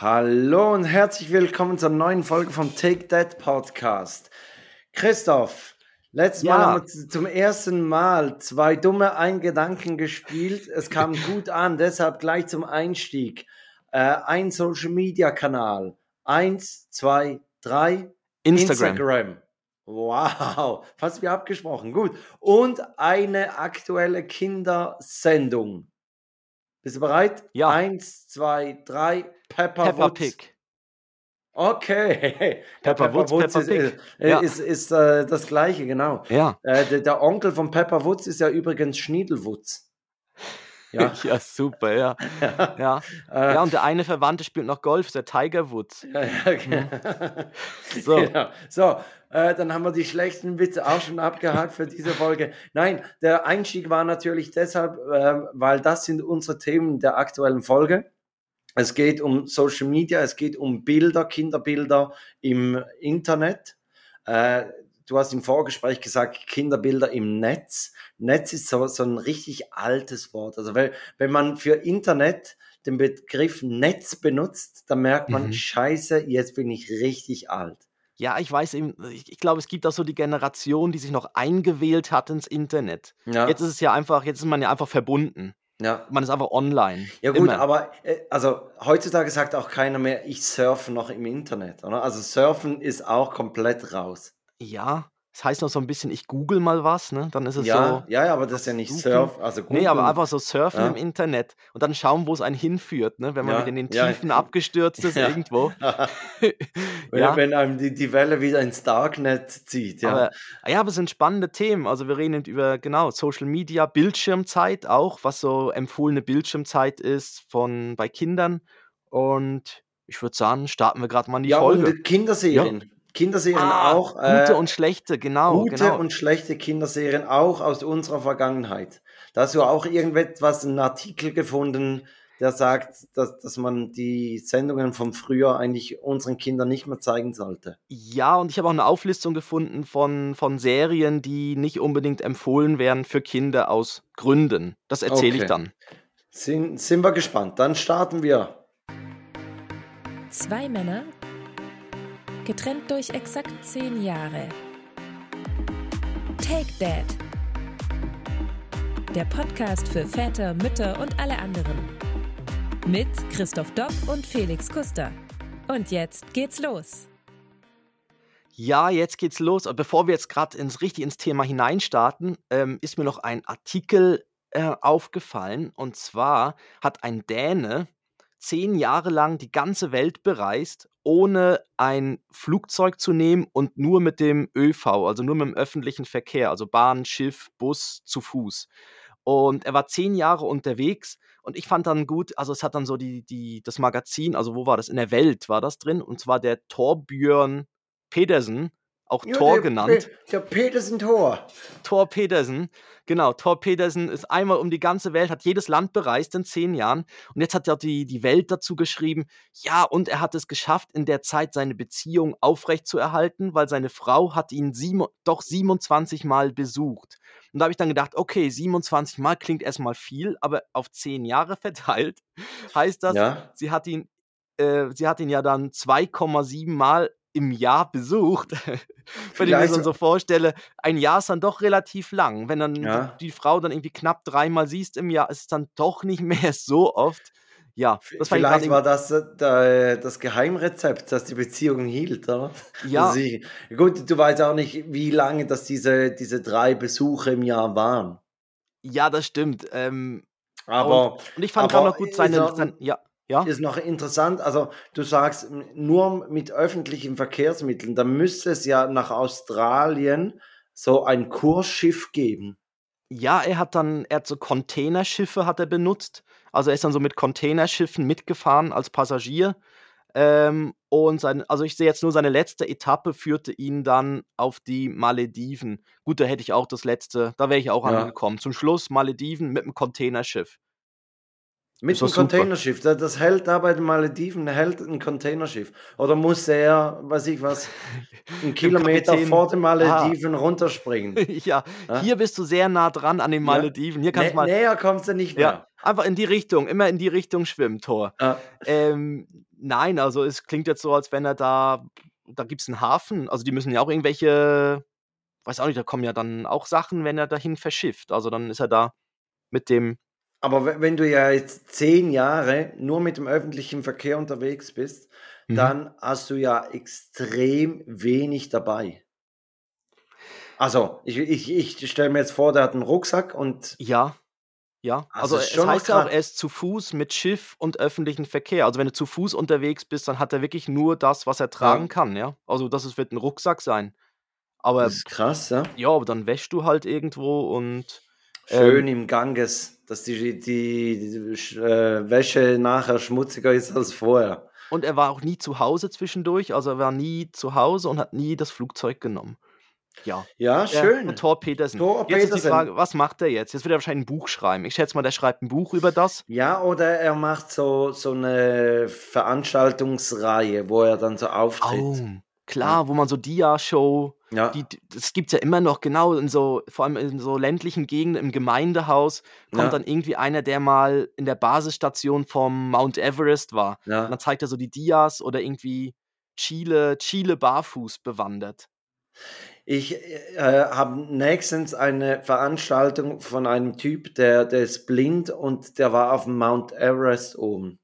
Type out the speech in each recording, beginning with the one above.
Hallo und herzlich willkommen zur neuen Folge vom Take That Podcast. Christoph, letztes Mal Ja. haben wir zum ersten Mal zwei dumme Eingedanken gespielt. Es kam gut an, deshalb gleich zum Einstieg. Äh, ein Social Media Kanal. Eins, zwei, drei. Instagram. Wow, fast wie abgesprochen. Gut. Und eine aktuelle Kindersendung. Bist du bereit? Ja. Eins, zwei, drei. Pepper, Woods. Pig. Okay. Ja, Pepper Woods, Peppa ist, Pig. äh, Ja. ist, ist äh, das gleiche, genau. Ja. Äh, der, der Onkel von Pepper Woods ist ja übrigens Schniedelwutz. Ja. Ja, super, ja. ja. Ja. Äh, ja, und der eine Verwandte spielt noch Golf, der Tiger Woods. Ja, ja, okay. So. Genau. So, äh, dann haben wir die schlechten Witze auch schon abgehakt für diese Folge. Nein, der Einstieg war natürlich deshalb, äh, weil das sind unsere Themen der aktuellen Folge. Es geht um Social Media, es geht um Bilder, Kinderbilder im Internet. Du hast im Vorgespräch gesagt, Kinderbilder im Netz. Netz ist so, so ein richtig altes Wort. Also wenn, wenn man für Internet den Begriff Netz benutzt, dann merkt man, Mhm. scheiße, jetzt bin ich richtig alt. Ja, ich weiß eben, ich, ich glaube, es gibt auch so die Generation, die sich noch eingewählt hat ins Internet. Ja, Jetzt ist es ja einfach, jetzt ist man ja einfach verbunden. ja. Man ist einfach online. Ja gut, Immer. aber äh, also heutzutage sagt auch keiner mehr, ich surfe noch im Internet, oder? Also surfen ist auch komplett raus. Ja, das heißt noch so ein bisschen, ich google mal was, ne? Dann ist es Ja, so. ja, ja, aber das ist ja nicht Suchen. Surf, also Nee, aber Google. einfach so surfen Ja. im Internet und dann schauen, wo es einen hinführt, ne? Wenn man Ja, wieder in den ja. Tiefen abgestürzt ist Ja. irgendwo. wenn, ja. wenn einem die, die Welle wieder ins Darknet zieht, ja. Aber, ja, aber es sind spannende Themen. Also wir reden über, genau, Social Media, Bildschirmzeit auch, was so empfohlene Bildschirmzeit ist von bei Kindern. Und ich würde sagen, starten wir gerade mal in die ja, Folge. und Kinderserien. Kinderserien Ah, auch. gute äh, und schlechte, genau. gute genau. und schlechte Kinderserien auch aus unserer Vergangenheit. Da hast du auch irgendetwas, einen Artikel gefunden, der sagt, dass, dass man die Sendungen vom Frühjahr eigentlich unseren Kindern nicht mehr zeigen sollte. ja, und ich habe auch eine Auflistung gefunden von, von Serien, die nicht unbedingt empfohlen werden für Kinder aus Gründen. Das erzähle Okay. ich dann. Sind, sind wir gespannt. Dann starten wir. Zwei Männer, getrennt durch exakt zehn Jahre. Take Dad. Der Podcast für Väter, Mütter und alle anderen. Mit Christoph Dopp und Felix Kuster. Und jetzt geht's los. Ja, jetzt geht's los. Aber bevor wir jetzt gerade ins, richtig ins Thema hineinstarten, ähm, ist mir noch ein Artikel äh, aufgefallen. Und zwar hat ein Däne zehn Jahre lang die ganze Welt bereist, ohne ein Flugzeug zu nehmen und nur mit dem ÖV, also nur mit dem öffentlichen Verkehr, also Bahn, Schiff, Bus, zu Fuß. Und er war zehn Jahre unterwegs und ich fand dann gut, also es hat dann so die, die, das Magazin, also wo war das? In der Welt war das drin und zwar der Torbjörn Pedersen, auch Thor der, genannt. Der Petersen Tor. Thor Pedersen, genau, Thor Pedersen ist einmal um die ganze Welt, hat jedes Land bereist in zehn Jahren und jetzt hat er die, die Welt dazu geschrieben, ja, und er hat es geschafft, in der Zeit seine Beziehung aufrechtzuerhalten, weil seine Frau hat ihn sieben, doch 27 Mal besucht. Und da habe ich dann gedacht, okay, 27 Mal klingt erstmal viel, aber auf zehn Jahre verteilt heißt das, Ja. sie hat ihn, äh, sie hat ihn ja dann 2,7 Mal im Jahr besucht. Wenn ich mir dann so vorstelle, ein Jahr ist dann doch relativ lang. Wenn dann Ja. die Frau dann irgendwie knapp dreimal siehst im Jahr, ist es dann doch nicht mehr so oft. Ja, das Vielleicht war das äh, da- das Geheimrezept, das die Beziehung hielt, oder? Ja. Sie, gut, du weißt auch nicht, wie lange das diese, diese drei Besuche im Jahr waren. Ja, das stimmt. Ähm, Aber und, und ich fand aber gerade noch gut seine, auch- sein, ja, ja. ist noch interessant, also du sagst nur mit öffentlichen Verkehrsmitteln, da müsste es ja nach Australien so ein Kursschiff geben. Ja, er hat dann, er hat so Containerschiffe hat er benutzt. Also er ist dann so mit Containerschiffen mitgefahren als Passagier. Ähm, und sein, also ich sehe jetzt nur seine letzte Etappe führte ihn dann auf die Malediven. Gut, da hätte ich auch das letzte, da wäre ich auch Ja. angekommen. Zum Schluss Malediven mit einem Containerschiff. Mit einem super. Containerschiff. Das, das hält da bei den Malediven, hält ein Containerschiff. Oder muss er, weiß ich was, einen Kilometer Kapitän- vor den Malediven runterspringen? ja, Ja? hier bist du sehr nah dran an den Ja. Malediven. Hier kannst du Nä mal. näher kommst du nicht Ja, mehr. einfach in die Richtung, immer in die Richtung schwimmen, Tor. Ja. Ähm, Nein, also es klingt jetzt so, als wenn er da da gibt's 'n Hafen. Also, die müssen ja auch irgendwelche weiß auch nicht, da kommen ja dann auch Sachen, wenn er dahin verschifft. Also, dann ist er da mit dem Aber we wenn du ja jetzt 10 Jahre nur mit dem öffentlichen Verkehr unterwegs bist, Mhm. dann hast du ja extrem wenig dabei. Also, ich ich ich stelle mir jetzt vor, der hat 'n Rucksack und Ja, ja. Also, Also, es heißt ja auch, er ist zu Fuß mit Schiff und öffentlichen Verkehr. Also, wenn du zu Fuß unterwegs bist, dann hat er wirklich nur das, was er tragen Ja. kann, ja? Also, das wird 'n Rucksack sein. Aber Das ist krass, ja. ja, aber dann wäschst du halt irgendwo und, Schön ähm im Ganges, dass die die sch äh, Wäsche nachher schmutziger ist als vorher. Und er war auch nie zu Hause zwischendurch. Also, er war nie zu Hause und hat nie das Flugzeug genommen. Ja. Ja, der schön. Thor Petersen. Thor Jetzt ist die Petersen. Frage, was macht er jetzt? Jetzt wird er wahrscheinlich 'n Buch schreiben. Ich schätze mal, der schreibt 'n Buch über das. Ja, oder er macht so so 'ne Veranstaltungsreihe, wo er dann so auftritt. Oh, klar, wo man so Dia-Show Ja. die das gibt's ja immer noch, genau, in so vor allem in so ländlichen Gegenden im Gemeindehaus kommt Ja. dann irgendwie einer, der mal in der Basisstation vom Mount Everest war. Und Ja. dann zeigt er so die Dias oder irgendwie Chile Chile barfuß bewandert. Ich, äh, habe nächstens eine Veranstaltung von einem Typ, der der ist blind und der war auf'm Mount Everest oben.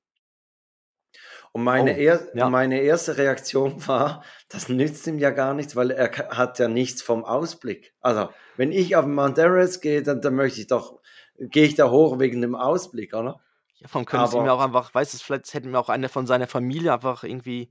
Und meine Oh, er ja. meine erste Reaktion war, das nützt ihm ja gar nichts, weil er hat ja nichts vom Ausblick. Also, wenn ich auf'n Mount Everest gehe, dann dann möchte ich doch gehe ich da hoch wegen dem Ausblick, oder? Ja, allem können sie Aber auch einfach weißt du, vielleicht hätte ihm auch einer von seiner Familie einfach irgendwie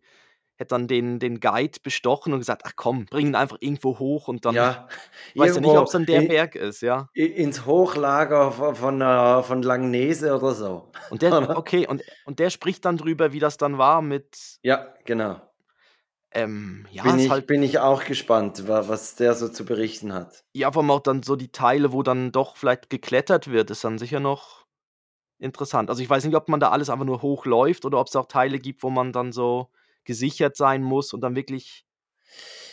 hätte dann den den Guide bestochen und gesagt: „Ach komm, bring ihn einfach irgendwo hoch“ und dann Ja, weißt ja nicht, irgendwo ob's dann der i Berg ist, ja. ins Hochlager vo von äh, von Langnese oder so, Und der okay, und und der spricht dann drüber, wie das dann war mit Ja, genau. ähm, ja, Bin ich halt bin ich auch gespannt, wa was der so zu berichten hat. Ja, vor allem auch dann so die Teile, wo dann doch vielleicht geklettert wird, ist dann sicher noch interessant. Also, ich weiß nicht, ob man da alles einfach nur hochläuft oder ob's da auch Teile gibt, wo man dann so gesichert sein muss und dann wirklich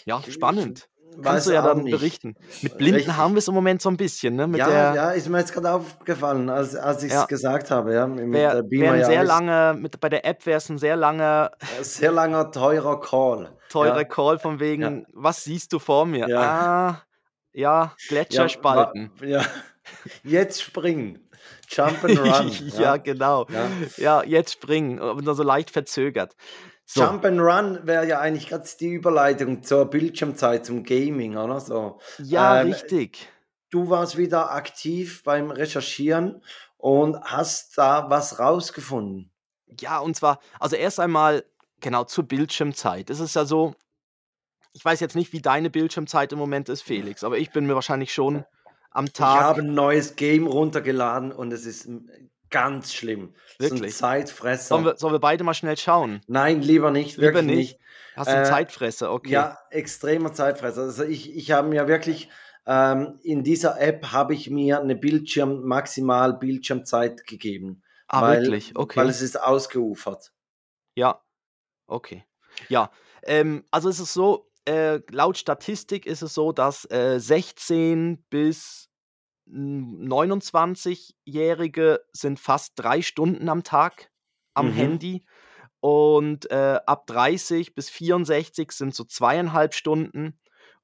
ja, Ich spannend. Kannst du ja dann nicht. berichten. Mit Blinden Richtig. haben wir's im Moment so 'n bisschen, ne, mit Ja, der ja, ist mir jetzt grad aufgefallen, als als ich's Ja. gesagt habe, ja, mit Wär wäre Beamer 'n sehr langer mit bei der App wär's 'n sehr langer Äh, sehr langer, teurer Call. teurer Ja. Call von Ja. wegen: „Was siehst du vor mir?“ Ja. „Ah, ja, Ja, Gletscherspalten.“ ja. Jetzt springen. Jump and run, Ja, ja. genau. Ja. Ja, jetzt springen, aber nur so leicht verzögert. So. Jump and run wäre ja eigentlich grad die Überleitung zur Bildschirmzeit, zum Gaming, oder so? Ja, Ähm, richtig. du warst wieder aktiv beim Recherchieren und hast da was rausgefunden. Ja, und zwar also, erst einmal genau zur Bildschirmzeit. Es ist ja so ich weiß jetzt nicht, wie deine Bildschirmzeit im Moment ist, Felix, aber ich bin mir wahrscheinlich schon am Ich Tag habe 'n neues Game runtergeladen und es ist, ganz schlimm. So 'n Wirklich? Zeitfresser. Sollen wir sollen wir beide mal schnell schauen? Nein, lieber nicht, Lieber wirklich nicht? nicht. Hast du 'n Äh, Zeitfresser? Okay. ja, extremer Zeitfresser. Also, ich ich habe mir wirklich ähm, in dieser App habe ich mir 'ne Bildschirm maximal Bildschirmzeit gegeben, Ah, weil wirklich? weil Okay. es ist ausgeufert. Ja, okay. Ja, ähm, also, es ist so, äh, laut Statistik ist es so, dass, äh, 16 bis, 29-Jährige sind fast 3 Stunden am Tag am Mhm. Handy und, äh, ab 30 bis 64 sind so 2,5 Stunden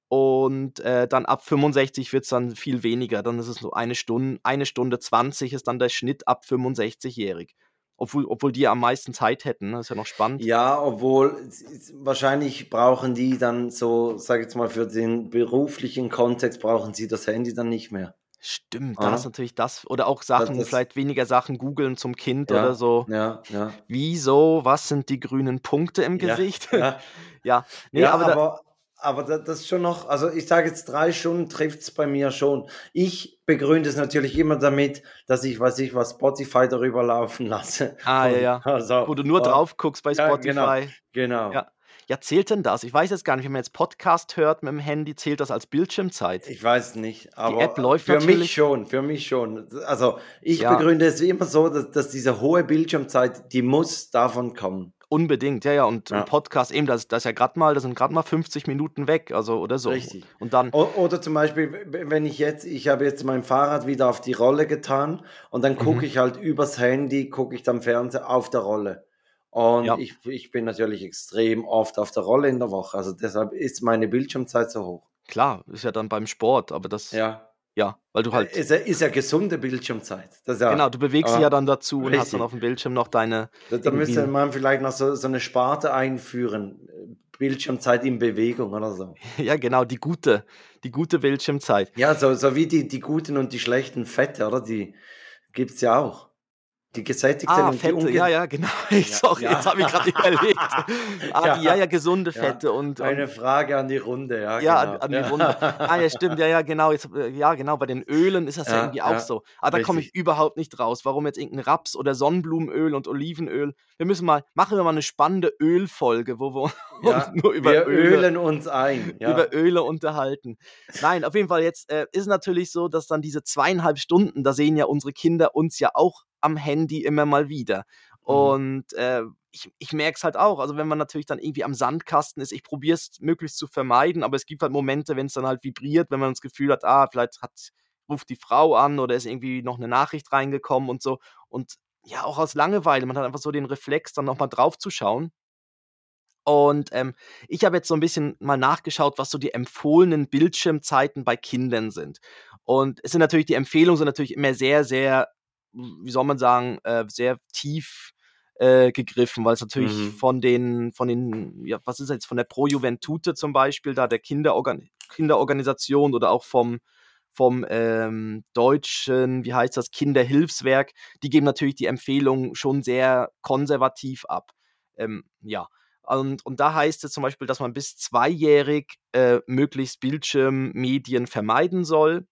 und, äh, dann ab 65 wird's dann viel weniger. Dann ist es so 1 Stun 1 Stunde 20 ist dann der Schnitt ab 65-jährig. Obwohl obwohl die ja am meisten Zeit hätten, ne? Ist ja noch spannend. Ja, obwohl wahrscheinlich brauchen die dann so, sage ich jetzt mal, für den beruflichen Kontext brauchen sie das Handy dann nicht mehr. Stimmt, da ist natürlich das oder auch Sachen das vielleicht weniger Sachen googeln zum Kind oder Ja, so. ja, ja. Wieso? Was sind die grünen Punkte im Ja, Gesicht? ja. Ja, ne, Ja, aber aber aber da das ist schon noch also, ich sage jetzt 3 Stunden trifft's bei mir schon. Ich begründe es natürlich immer damit, dass ich, weiß ich was, Spotify darüber laufen lasse Ah, ja, und ja. also Wo du nur und drauf guckst bei ja, genau, Spotify. genau. Ja. Ja, zählt denn das? Ich weiß jetzt gar nicht, wenn man jetzt Podcast hört mit'm Handy, zählt das als Bildschirmzeit? Ich weiß nicht, Die App aber läuft für mich schon, für mich schon. Also, ich Ja. begründe es immer so, dass dass diese hohe Bildschirmzeit, die muss davon kommen. Unbedingt, ja, ja. Und Ja. Podcast eben, das das ist ja grad mal das sind grad mal 50 Minuten weg, also oder so. Richtig. Und dann O oder zum Beispiel, wenn ich jetzt ich habe jetzt mein Fahrrad wieder auf die Rolle getan und dann gucke Mhm. ich halt übers Handy gucke ich dann Fernseher auf der Rolle. Und Ja. ich, ich bin natürlich extrem oft auf der Rolle in der Woche. Also deshalb ist meine Bildschirmzeit so hoch. Klar, ist ja dann beim Sport, aber das, ja, Ja. weil du halt, Ist ja, ist ja gesunde Bildschirmzeit. Ja, genau, du bewegst dich aber ja dann dazu und hast dann richtig. auf dem Bildschirm noch deine, Da, da müsste man vielleicht noch so, so eine Sparte einführen. Bildschirmzeit in Bewegung oder so. ja genau, die gute, die gute Bildschirmzeit. Ja, so, so wie die, die guten und die schlechten Fette, oder? Die gibt es ja auch. Die gesättigten Ah, Fette, ja, ja, genau. Sorry, ja. jetzt habe ich gerade überlegt. Ah, Ja. ja, ja, gesunde Ja. Fette und, und Eine Frage an die Runde, ja. ja, genau. an, an die Runde. Ah, ja, stimmt, ja, ja, genau. Jetzt, äh, ja, genau, bei den Ölen ist das ja, irgendwie auch so. Aber da komme ich überhaupt nicht raus. Warum jetzt irgendein Raps- oder Sonnenblumenöl und Olivenöl? Wir müssen mal, machen wir mal eine spannende Ölfolge, wo wir uns nur über wir Öle, ölen uns ein. Über Öle unterhalten. Nein, auf jeden Fall jetzt äh, ist natürlich so, dass dann diese zweieinhalb Stunden, da sehen ja unsere Kinder uns ja auch am Handy immer mal wieder. Mhm. Und äh, ich, ich merke es halt auch. Also wenn man natürlich dann irgendwie am Sandkasten ist, ich probiere es möglichst zu vermeiden, aber es gibt halt Momente, wenn es dann halt vibriert, wenn man das Gefühl hat, ah, vielleicht hat, ruft die Frau an oder ist irgendwie noch eine Nachricht reingekommen und so. Und ja, auch aus Langeweile, man hat einfach so den Reflex, dann nochmal drauf zu schauen. Und ähm, ich habe jetzt so ein bisschen mal nachgeschaut, was so die empfohlenen Bildschirmzeiten bei Kindern sind. Und es sind natürlich, die Empfehlungen sind natürlich immer sehr, sehr, wie soll man sagen, äh, sehr tief äh, gegriffen, weil es natürlich Mhm. von den, von den, ja, was ist jetzt, von der Pro Juventute zum Beispiel, da der Kinderorgan Kinderorganisation oder auch vom, vom ähm, deutschen, wie heißt das, Kinderhilfswerk, die geben natürlich die Empfehlungen schon sehr konservativ ab. Ähm, ja. Und, und da heißt es zum Beispiel, dass man bis zweijährig äh, möglichst Bildschirmmedien vermeiden soll.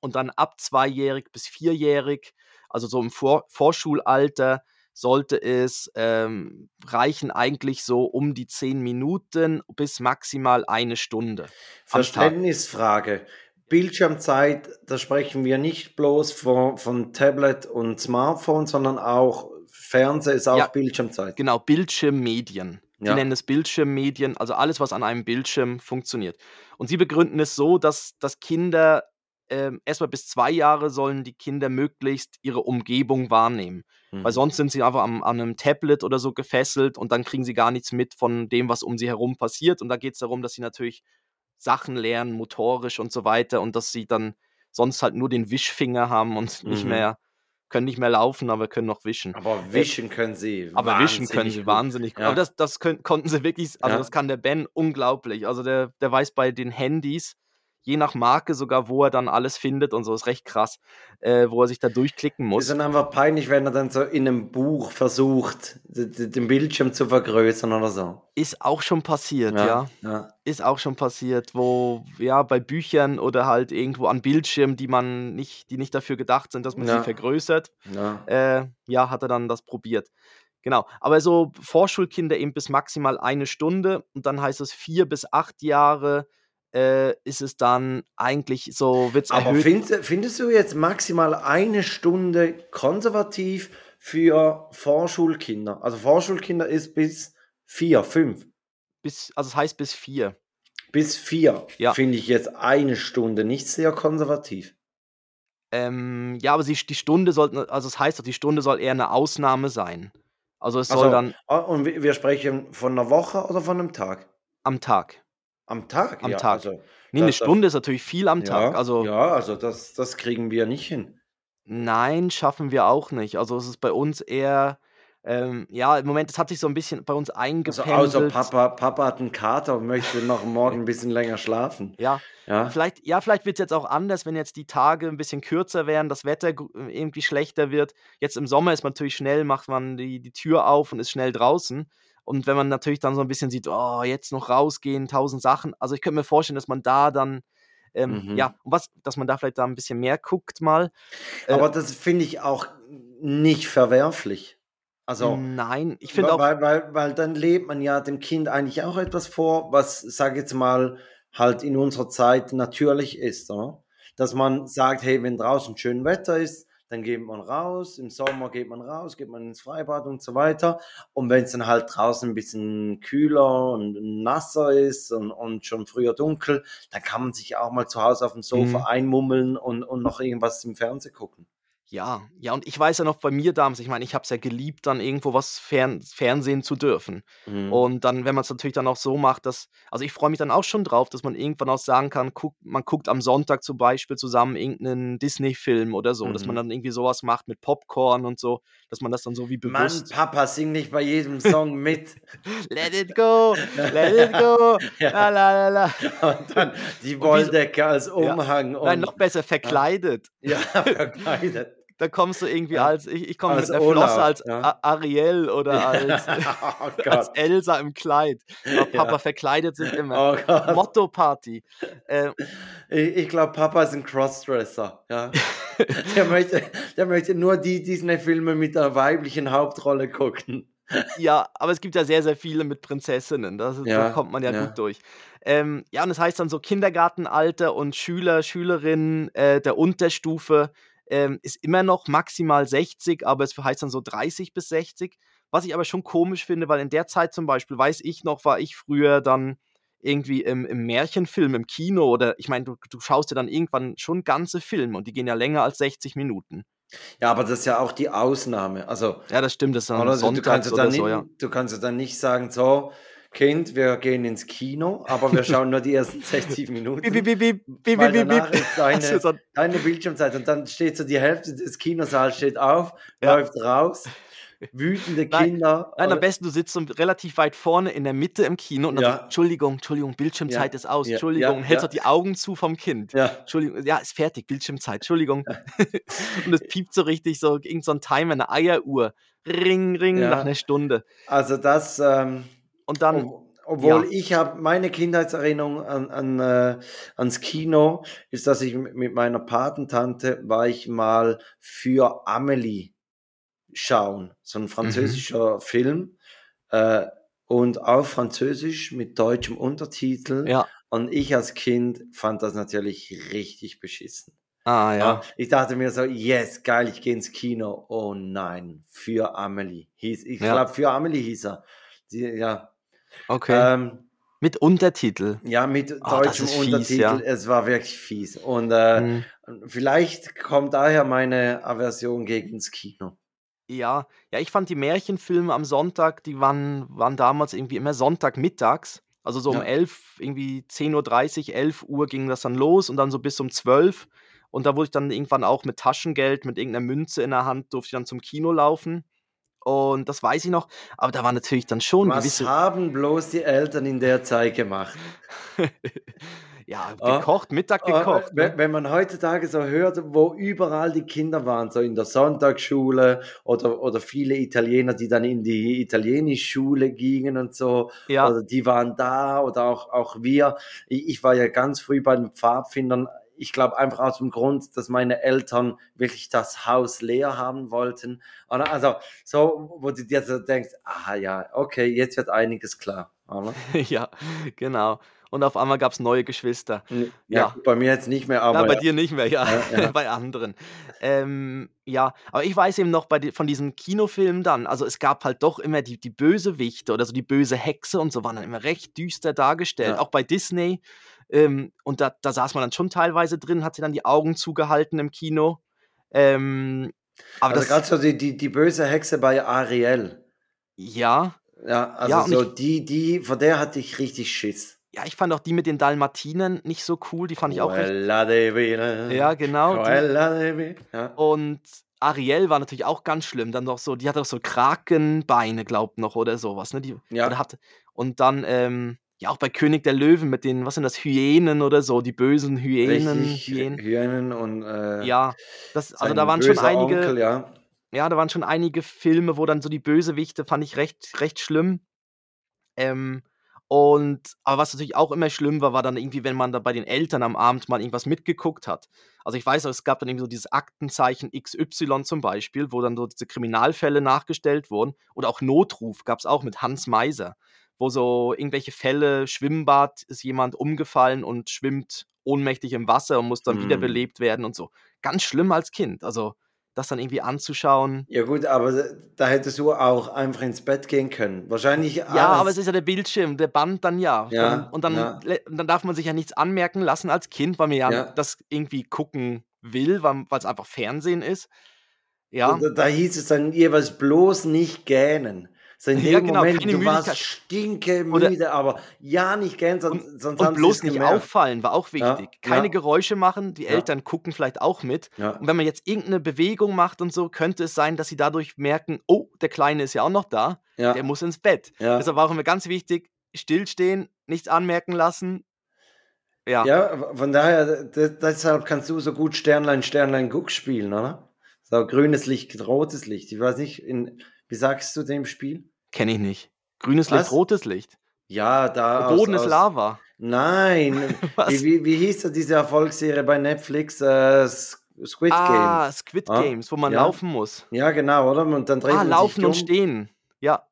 Und dann ab zweijährig bis vierjährig, also so im Vor Vorschulalter, sollte es ähm, reichen eigentlich so um die zehn Minuten bis maximal eine Stunde. Verständnisfrage. Bildschirmzeit, da sprechen wir nicht bloß von, von Tablet und Smartphone, sondern auch Fernseher ist auch Ja. Bildschirmzeit. Genau, Bildschirmmedien. Die Ja. nennen es Bildschirmmedien, also alles, was an einem Bildschirm funktioniert. Und sie begründen es so, dass, dass Kinder ähm, erstmal bis zwei Jahre sollen die Kinder möglichst ihre Umgebung wahrnehmen. Weil Mhm. sonst sind sie einfach am, an einem Tablet oder so gefesselt und dann kriegen sie gar nichts mit von dem, was um sie herum passiert. Und da geht es darum, dass sie natürlich Sachen lernen, motorisch und so weiter, und dass sie dann sonst halt nur den Wischfinger haben und nicht Mhm. mehr, können nicht mehr laufen, aber können noch wischen. Aber wischen können sie. Aber wischen können wahnsinnig sie gut. wahnsinnig gut. Ja. Aber das, das können, konnten sie wirklich, also Ja. das kann der Ben unglaublich. Also der, der weiß bei den Handys, je nach Marke sogar, wo er dann alles findet und so, ist recht krass, äh, wo er sich da durchklicken Ist muss. dann einfach peinlich, wenn er dann so in einem Buch versucht, den Bildschirm zu vergrößern oder so. Ist auch schon passiert, ja. ja. Ist auch schon passiert, wo, ja, bei Büchern oder halt irgendwo an Bildschirmen, die man nicht, die nicht dafür gedacht sind, dass man Ja. sie vergrößert, ja. äh, ja, hat er dann das probiert. Genau. Aber so Vorschulkinder eben bis maximal eine Stunde und dann heißt es vier bis acht Jahre äh, ist es dann eigentlich so, wird es Aber erhöht. findest, findest du jetzt maximal eine Stunde konservativ für Vorschulkinder? Also Vorschulkinder ist bis vier, fünf. bis, also es heißt bis vier. Bis vier Ja. finde ich jetzt eine Stunde nicht sehr konservativ. Ähm, ja, aber sie, die Stunde sollte, also es heißt doch, die Stunde soll eher eine Ausnahme sein. Also es soll Also, dann ah, und wir wir sprechen von einer Woche oder von einem Tag? am Tag. Am Tag? Am ja, Tag. Also, Nee, eine Das- Stunde ist natürlich viel am Tag. ja, Also ja, also das, das kriegen wir nicht hin. Nein, schaffen wir auch nicht. Also es ist bei uns eher, ähm, ja, im Moment, es hat sich so ein bisschen bei uns Also eingependelt. außer Papa, Papa hat einen Kater und möchte noch morgen ein bisschen länger schlafen. Ja, Ja, vielleicht, ja, vielleicht wird es jetzt auch anders, wenn jetzt die Tage ein bisschen kürzer werden, das Wetter gr- irgendwie schlechter wird. Jetzt im Sommer ist man natürlich schnell, macht man die, die Tür auf und ist schnell draußen. Und wenn man natürlich dann so ein bisschen sieht, oh, jetzt noch rausgehen, tausend Sachen. Also ich könnte mir vorstellen, dass man da dann, ähm, Mhm. ja, was, dass man da vielleicht da ein bisschen mehr guckt mal. Äh, aber das finde ich auch nicht verwerflich. Also, Nein, ich finde auch, weil, weil, weil dann lebt man ja dem Kind eigentlich auch etwas vor, was, sag jetzt mal, halt in unserer Zeit natürlich ist, oder? Dass man sagt, hey, wenn draußen schön Wetter ist, dann geht man raus, im Sommer geht man raus, geht man ins Freibad und so weiter. Und wenn es dann halt draußen ein bisschen kühler und nasser ist und, und schon früher dunkel, dann kann man sich auch mal zu Hause auf dem Sofa Mhm. einmummeln und, und noch irgendwas im Fernsehen gucken. Ja, ja, und ich weiß ja noch bei mir damals, ich meine, ich habe es ja geliebt, dann irgendwo was fern Fernsehen zu dürfen. Mhm. Und dann, wenn man es natürlich dann auch so macht, dass also ich freue mich dann auch schon drauf, dass man irgendwann auch sagen kann, guck, man guckt am Sonntag zum Beispiel zusammen irgendeinen Disney-Film oder so, dass man Mhm. dann irgendwie sowas macht mit Popcorn und so, dass man das dann so wie Mann, bewusst Papa, sing nicht bei jedem Song mit. Let it go, let it go, la Ja. la la la. Und dann die Wolldecke als ja, Umhang nein, noch besser, ja, verkleidet. ja, verkleidet. Da kommst du irgendwie Ja. als ich ich komme Als mit Flosse Olaf, als ja. Ariel oder als Oh als. Elsa im Kleid. Aber Papa Ja. verkleidet sind immer. Oh. Motto-Party. Ähm, Ich, ich glaube, Papa ist ein Crossdresser. Ja. Der möchte, der möchte nur die Disney-Filme mit der weiblichen Hauptrolle gucken. ja, aber es gibt ja sehr, sehr viele mit Prinzessinnen. Das ist da Ja, kommt man ja ja. gut durch. Ähm, ja, und das heißt dann so Kindergartenalter und Schüler, Schülerinnen, äh, der Unterstufe, ähm, ist immer noch maximal 60, aber es heißt dann so 30 bis 60. Was ich aber schon komisch finde, weil in der Zeit zum Beispiel, weiß ich noch, war ich früher dann irgendwie im im Märchenfilm im Kino oder ich meine, du du schaust dir dann irgendwann schon ganze Filme und die gehen ja länger als 60 Minuten. Ja, aber das ist ja auch die Ausnahme. Also, Ja, das stimmt, das ist dann oder? Du, du, kannst dann so, nicht, ja. du kannst ja dann nicht sagen, so, Kind, wir gehen ins Kino, aber wir schauen nur die ersten 60 Bip, bip, Minuten, bip, bip, bip, weil bip, bip, danach bip. ist Also deine, so deine Bildschirmzeit und dann steht so die Hälfte des Kinosaals steht auf, ja. läuft raus, wütende Nein, Kinder. nein, am Oder, besten, du sitzt so relativ weit vorne in der Mitte im Kino und dann so: ja, „Entschuldigung, Entschuldigung, Bildschirmzeit ja, ist aus. Entschuldigung.“ Hältst so ja, die Augen zu vom Kind. ja. „Entschuldigung, ja, ist fertig, Bildschirmzeit. Entschuldigung.“ Und es piept so richtig so irgend so 'n Timer, 'ne Eieruhr. Ring, ring nach 'ner Ja, Stunde. also das, ähm, Und dann ob, obwohl ja. ich habe meine Kindheitserinnerung an, an, äh, ans Kino, ist, dass ich mit meiner Patentante war ich mal für Amelie schauen, so ein Mhm. französischer Film äh, und auf Französisch mit deutschem Untertitel. Ja. Und ich als Kind fand das natürlich richtig beschissen. Ah, Ja, ja. ich dachte mir so, yes, geil, ich gehe ins Kino. Oh nein, für Amelie hieß, ich Ja. glaube, für Amelie hieß er. Die, ja, Okay. ähm, Mit Untertitel. ja, mit das deutschem ist fies, Untertitel. ja. Es war wirklich fies. Und äh, Mhm. vielleicht kommt daher meine Aversion gegen das Kino. Ja, ja, ich fand die Märchenfilme am Sonntag, die waren waren damals irgendwie immer Sonntagmittags. Also so um Ja. 11, irgendwie 10:30 11 Uhr ging das dann los und dann so bis um 12. Und da wurde ich dann irgendwann auch mit Taschengeld, mit irgend 'ner Münze in der Hand durfte ich dann zum Kino laufen. Und das weiß ich noch, aber da war natürlich dann schon Was gewisse haben bloß die Eltern in der Zeit gemacht? Ja, Ah, gekocht, Mittag ah, gekocht, wenn, ne? wenn man heutzutage so hört, wo überall die Kinder waren, so in der Sonntagsschule oder, oder viele Italiener, die dann in die Italienischschule gingen und so, Ja. oder die waren da oder auch, auch wir. Ich, ich war ja ganz früh bei den Pfadfindern. Ich glaube einfach aus dem Grund, dass meine Eltern wirklich das Haus leer haben wollten. Oder? Also so, wo du dir so denkst, ah ja, okay, jetzt wird einiges klar. Oder? Ja, genau. Und auf einmal gab's neue Geschwister. Ja, Ja. bei mir jetzt nicht mehr, Na, aber bei ja. dir nicht mehr, ja, Ja, bei anderen. Ähm, ja, aber ich weiß eben noch bei di von diesen Kinofilmen dann, also es gab halt doch immer die die Bösewichte oder so die böse Hexe und so waren dann immer recht düster dargestellt, auch bei Disney. Ähm, und da da saß man dann schon teilweise drin, hat sich dann die Augen zugehalten im Kino. Ähm, aber Also das gerade so die, die, die böse Hexe bei Ariel. ja, Ja, also ja, so ich die, die, vor der hatte ich richtig Schiss. ja, ich fand auch die mit den Dalmatinern nicht so cool, die fand ich auch recht Quella divina, ja, genau, divina. Ja. Und Ariel war natürlich auch ganz schlimm. Dann noch so die hatte auch so Krakenbeine, glaubt noch oder so was, ne? Die ja, hatte und dann, ähm, ja, auch bei König der Löwen mit den was sind das, Hyänen oder so, die bösen Hyänen, richtig. Hyänen. Hyänen und äh, Ja, das also da waren schon einige Onkel, ja. ja, da waren schon einige Filme, wo dann so die Bösewichte fand ich recht recht schlimm. Ähm, und aber was natürlich auch immer schlimm war, war dann irgendwie, wenn man da bei den Eltern am Abend mal irgendwas mitgeguckt hat. Also, ich weiß es gab dann irgendwie so dieses Aktenzeichen XY zum Beispiel, wo dann so diese Kriminalfälle nachgestellt wurden oder auch Notruf gab's auch mit Hans Meiser, wo so irgendwelche Fälle, Schwimmbad, ist jemand umgefallen und schwimmt ohnmächtig im Wasser und muss dann Hm. wiederbelebt werden und so. Ganz schlimm als Kind. Also, das dann irgendwie anzuschauen. Ja gut, aber da hättest du auch einfach ins Bett gehen können. Wahrscheinlich Ja, aber es alles. ist ja der Bildschirm, der Band dann ja. Dann Ja, und dann ja, dann darf man sich ja nichts anmerken lassen als Kind, weil man ja ja. das irgendwie gucken will, weil es einfach Fernsehen ist. Ja. Da, da hieß es dann jeweils bloß nicht gähnen. So in dem Ja, genau, Moment, keine du Müdigkeit. warst stinke Oder- müde, aber ja nicht gähnen, sonst, sonst Und bloß nicht gemerkt. auffallen, war auch Ja, wichtig. Keine ja. Geräusche machen, die Ja. Eltern gucken vielleicht auch mit. Ja. Und wenn man jetzt irgendeine Bewegung macht und so, könnte es sein, dass sie dadurch merken, oh, der Kleine ist ja auch noch da, Ja. der muss ins Bett. Ja. Deshalb war auch immer ganz wichtig, stillstehen, nichts anmerken lassen. Ja, Ja, von daher, de- deshalb kannst du so gut Sternlein, Sternlein, Guck spielen, oder? So grünes Licht, rotes Licht. Ich weiß nicht, in, wie sagst du dem Spiel? kenne ich nicht. Grünes Was? Licht, rotes Licht. Ja, da. Der aus- Boden ist aus- Lava. Nein. Was? wie, wie, wie hieß da diese Erfolgsserie bei Netflix? Äh, Squid Ah, Game. Squid Ah, Games, wo man ja. laufen muss. Ja, genau, oder? Und dann dreht Ah, man laufen und um. stehen. Ja,